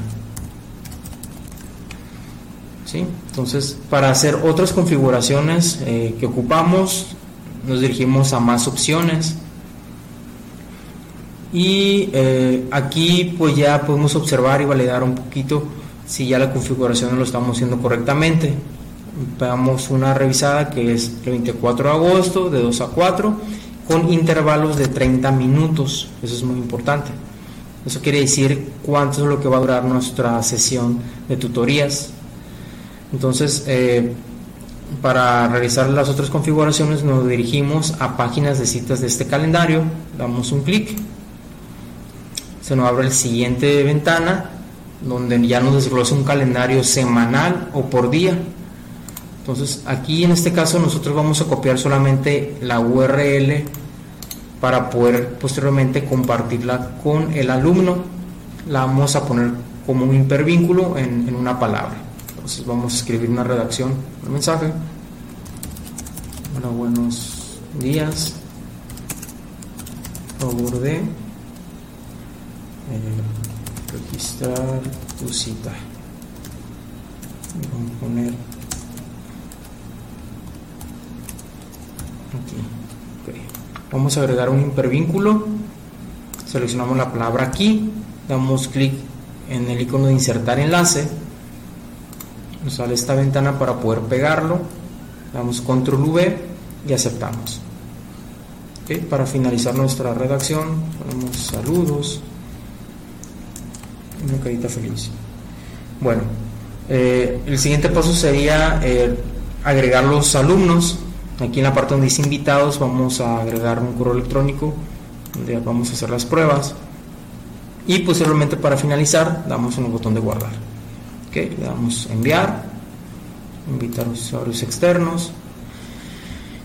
¿Sí? Entonces, para hacer otras configuraciones eh, que ocupamos, nos dirigimos a más opciones. Y eh, aquí pues ya podemos observar y validar un poquito si ya la configuración lo estamos haciendo correctamente. Veamos una revisada que es el 24 de agosto de 2 a 4 con intervalos de 30 minutos. Eso es muy importante. Eso quiere decir cuánto es lo que va a durar nuestra sesión de tutorías. Entonces, eh, para realizar las otras configuraciones nos dirigimos a páginas de citas de este calendario, damos un clic, se nos abre el siguiente ventana donde ya nos desglosa un calendario semanal o por día. Entonces aquí en este caso nosotros vamos a copiar solamente la URL para poder posteriormente compartirla con el alumno. La vamos a poner como un hipervínculo en, en una palabra. Entonces vamos a escribir una redacción del mensaje. Hola, buenos días. Favor de eh, registrar tu cita. Vamos a poner aquí. Vamos a agregar un hipervínculo. Seleccionamos la palabra aquí. Damos clic en el icono de insertar enlace. Nos sale esta ventana para poder pegarlo. Damos control V y aceptamos. Para finalizar nuestra redacción, ponemos saludos una carita feliz. Bueno, eh, el siguiente paso sería eh, agregar los alumnos. Aquí en la parte donde dice invitados vamos a agregar un correo electrónico donde vamos a hacer las pruebas. Y posteriormente para finalizar damos en el botón de guardar. Okay, le damos enviar, invitar a usuarios externos.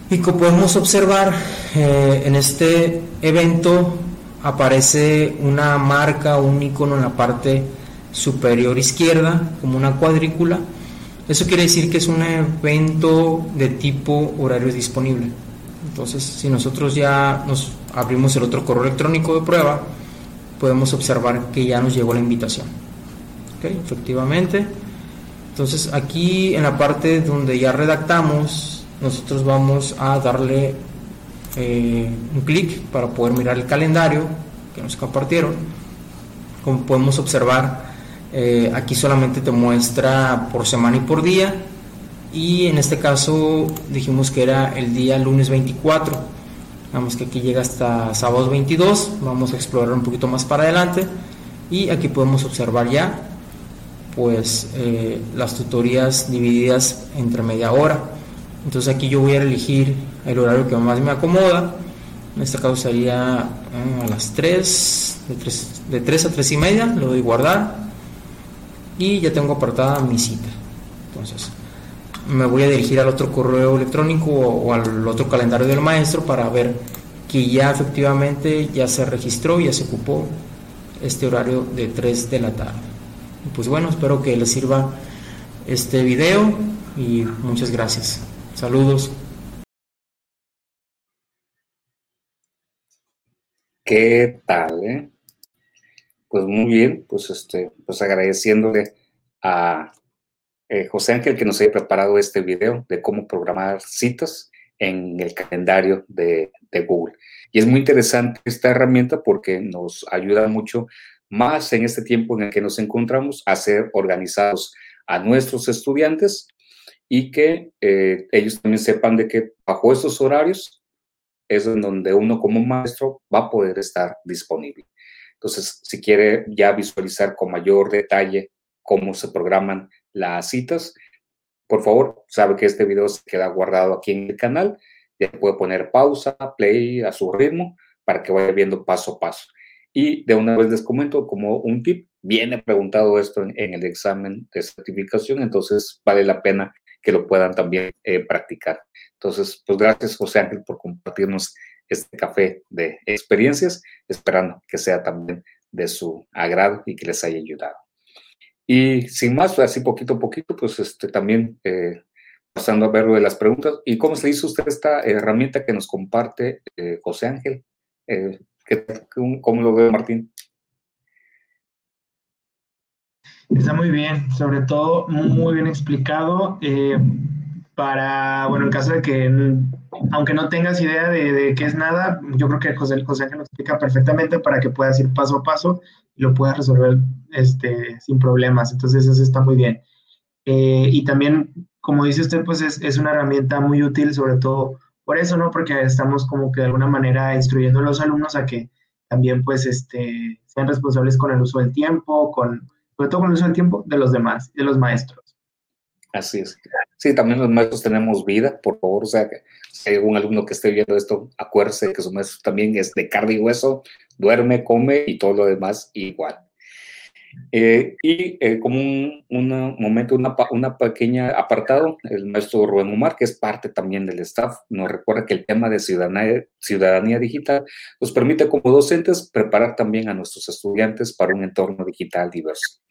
Y como podemos observar eh, en este evento aparece una marca un icono en la parte superior izquierda, como una cuadrícula. Eso quiere decir que es un evento de tipo horario disponible. Entonces, si nosotros ya nos abrimos el otro correo electrónico de prueba, podemos observar que ya nos llegó la invitación. ¿Okay? Efectivamente. Entonces, aquí en la parte donde ya redactamos, nosotros vamos a darle eh, un clic para poder mirar el calendario que nos compartieron. Como podemos observar, eh, aquí solamente te muestra por semana y por día. Y en este caso dijimos que era el día lunes 24. Vamos que aquí llega hasta sábado 22. Vamos a explorar un poquito más para adelante. Y aquí podemos observar ya pues eh, las tutorías divididas entre media hora entonces aquí yo voy a elegir el horario que más me acomoda. En este caso sería eh, a las 3, de 3, a 3 y media, le doy guardar y ya tengo apartada mi cita. Entonces me voy a dirigir al otro correo electrónico o, al otro calendario del maestro para ver que ya efectivamente ya se registró, ya se ocupó este horario de 3 de la tarde. Pues bueno, espero que les sirva este video y muchas gracias. Saludos. ¿Qué tal? Eh? Pues muy bien, pues este, pues agradeciéndole a eh, José Ángel que nos haya preparado este video de cómo programar citas en el calendario de, de, Google. Y es muy interesante esta herramienta porque nos ayuda mucho más en este tiempo en el que nos encontramos a ser organizados a nuestros estudiantes y que eh, ellos también sepan de que bajo esos horarios es en donde uno como maestro va a poder estar disponible. Entonces, si quiere ya visualizar con mayor detalle cómo se programan las citas, por favor, sabe que este video se queda guardado aquí en el canal. Ya puede poner pausa, play a su ritmo para que vaya viendo paso a paso. Y de una vez les comento como un tip, viene preguntado esto en, en el examen de certificación, entonces vale la pena que lo puedan también eh, practicar. Entonces, pues gracias José Ángel por compartirnos este café de experiencias, esperando que sea también de su agrado y que les haya ayudado. Y sin más, así poquito a poquito, pues este, también eh, pasando a ver lo de las preguntas. ¿Y cómo se hizo usted esta herramienta que nos comparte eh, José Ángel? Eh, ¿Cómo lo ve Martín? Está muy bien, sobre todo muy bien explicado. Eh, para, bueno, en caso de que, aunque no tengas idea de, qué es nada, yo creo que José, José Ángel lo explica perfectamente para que puedas ir paso a paso y lo puedas resolver este, sin problemas. Entonces, eso está muy bien. Eh, y también, como dice usted, pues es, es, una herramienta muy útil, sobre todo por eso, ¿no? Porque estamos como que de alguna manera instruyendo a los alumnos a que también, pues, este, sean responsables con el uso del tiempo, con, sobre todo con el uso del tiempo de los demás, de los maestros. Así es. Sí, también los maestros tenemos vida, por favor. O sea, que si hay algún alumno que esté viendo esto, acuérdese que su maestro también es de carne y hueso, duerme, come y todo lo demás igual. Eh, y eh, como un, momento, una, una, pequeña apartado, el maestro Rubén Omar, que es parte también del staff, nos recuerda que el tema de ciudadanía, ciudadanía digital nos permite como docentes preparar también a nuestros estudiantes para un entorno digital diverso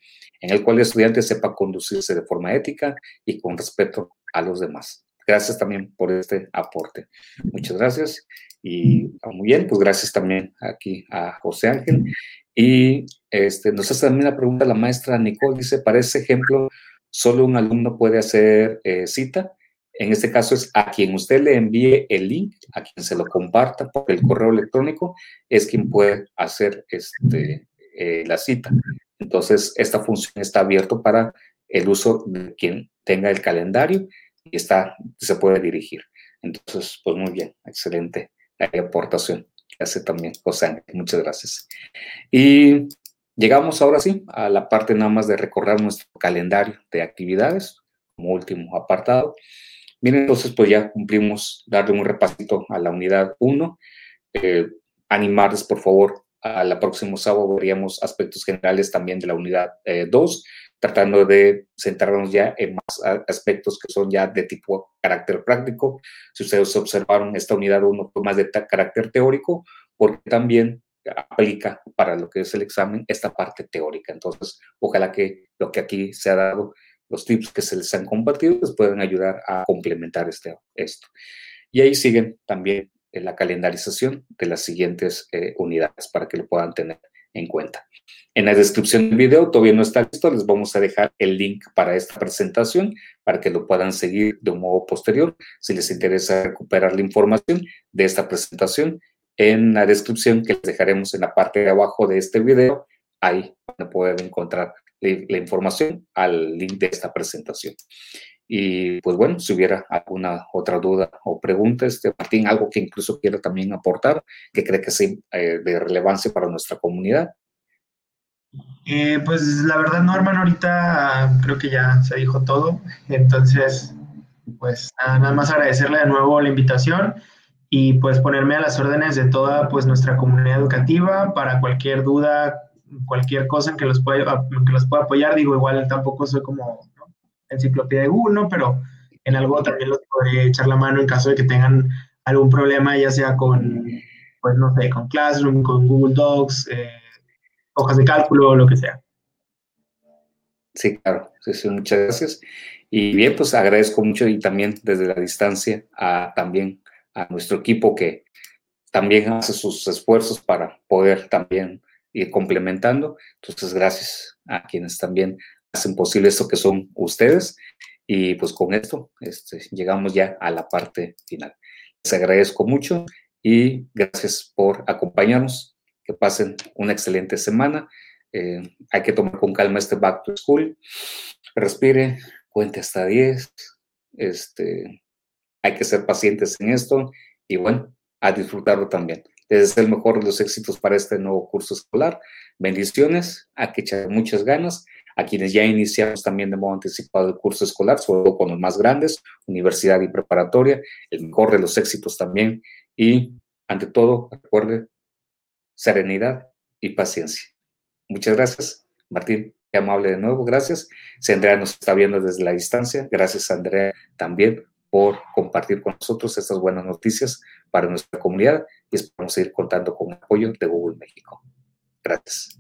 en el cual el estudiante sepa conducirse de forma ética y con respeto a los demás. Gracias también por este aporte. Muchas gracias. Y ah, muy bien, pues gracias también aquí a José Ángel. Y este, nos hace también la pregunta la maestra Nicole, dice, para ese ejemplo, solo un alumno puede hacer eh, cita. En este caso es a quien usted le envíe el link, a quien se lo comparta por el correo electrónico, es quien puede hacer este, eh, la cita. Entonces, esta función está abierta para el uso de quien tenga el calendario y está, se puede dirigir. Entonces, pues muy bien, excelente aportación que hace también José Muchas gracias. Y llegamos ahora sí a la parte nada más de recordar nuestro calendario de actividades como último apartado. Miren, entonces pues ya cumplimos darle un repasito a la unidad 1. Eh, animarles, por favor, a la próximo sábado veríamos aspectos generales también de la unidad 2, eh, tratando de centrarnos ya en más aspectos que son ya de tipo carácter práctico. Si ustedes observaron, esta unidad 1 fue más de carácter teórico, porque también aplica para lo que es el examen esta parte teórica. Entonces, ojalá que lo que aquí se ha dado, los tips que se les han compartido, les puedan ayudar a complementar este, esto. Y ahí siguen también la calendarización de las siguientes eh, unidades para que lo puedan tener en cuenta. En la descripción del video todavía no está listo, les vamos a dejar el link para esta presentación para que lo puedan seguir de un modo posterior. Si les interesa recuperar la información de esta presentación, en la descripción que les dejaremos en la parte de abajo de este video, ahí poder encontrar la información al link de esta presentación. Y pues bueno, si hubiera alguna otra duda o pregunta, este, Martín, algo que incluso quiera también aportar, que cree que sea eh, de relevancia para nuestra comunidad. Eh, pues la verdad no, hermano, ahorita creo que ya se dijo todo. Entonces, pues nada más agradecerle de nuevo la invitación y pues ponerme a las órdenes de toda pues nuestra comunidad educativa para cualquier duda, cualquier cosa en que los pueda, que los pueda apoyar. Digo, igual tampoco soy como enciclopedia de Google, ¿no? Pero en algo también los podría echar la mano en caso de que tengan algún problema, ya sea con, pues no sé, con Classroom, con Google Docs, eh, hojas de cálculo, lo que sea. Sí, claro, sí, muchas gracias. Y bien, pues agradezco mucho y también desde la distancia a también a nuestro equipo que también hace sus esfuerzos para poder también ir complementando. Entonces, gracias a quienes también hacen posible esto que son ustedes. Y pues con esto este, llegamos ya a la parte final. Les agradezco mucho y gracias por acompañarnos. Que pasen una excelente semana. Eh, hay que tomar con calma este back to school. Respire, cuente hasta 10. Este, hay que ser pacientes en esto y bueno, a disfrutarlo también. Les deseo el mejor de los éxitos para este nuevo curso escolar. Bendiciones, hay que echar muchas ganas a quienes ya iniciamos también de modo anticipado el curso escolar, sobre todo con los más grandes, universidad y preparatoria, el mejor de los éxitos también. Y ante todo, recuerde, serenidad y paciencia. Muchas gracias, Martín. Qué amable de nuevo, gracias. Si Andrea nos está viendo desde la distancia, gracias Andrea también por compartir con nosotros estas buenas noticias para nuestra comunidad y esperamos seguir contando con el apoyo de Google México. Gracias.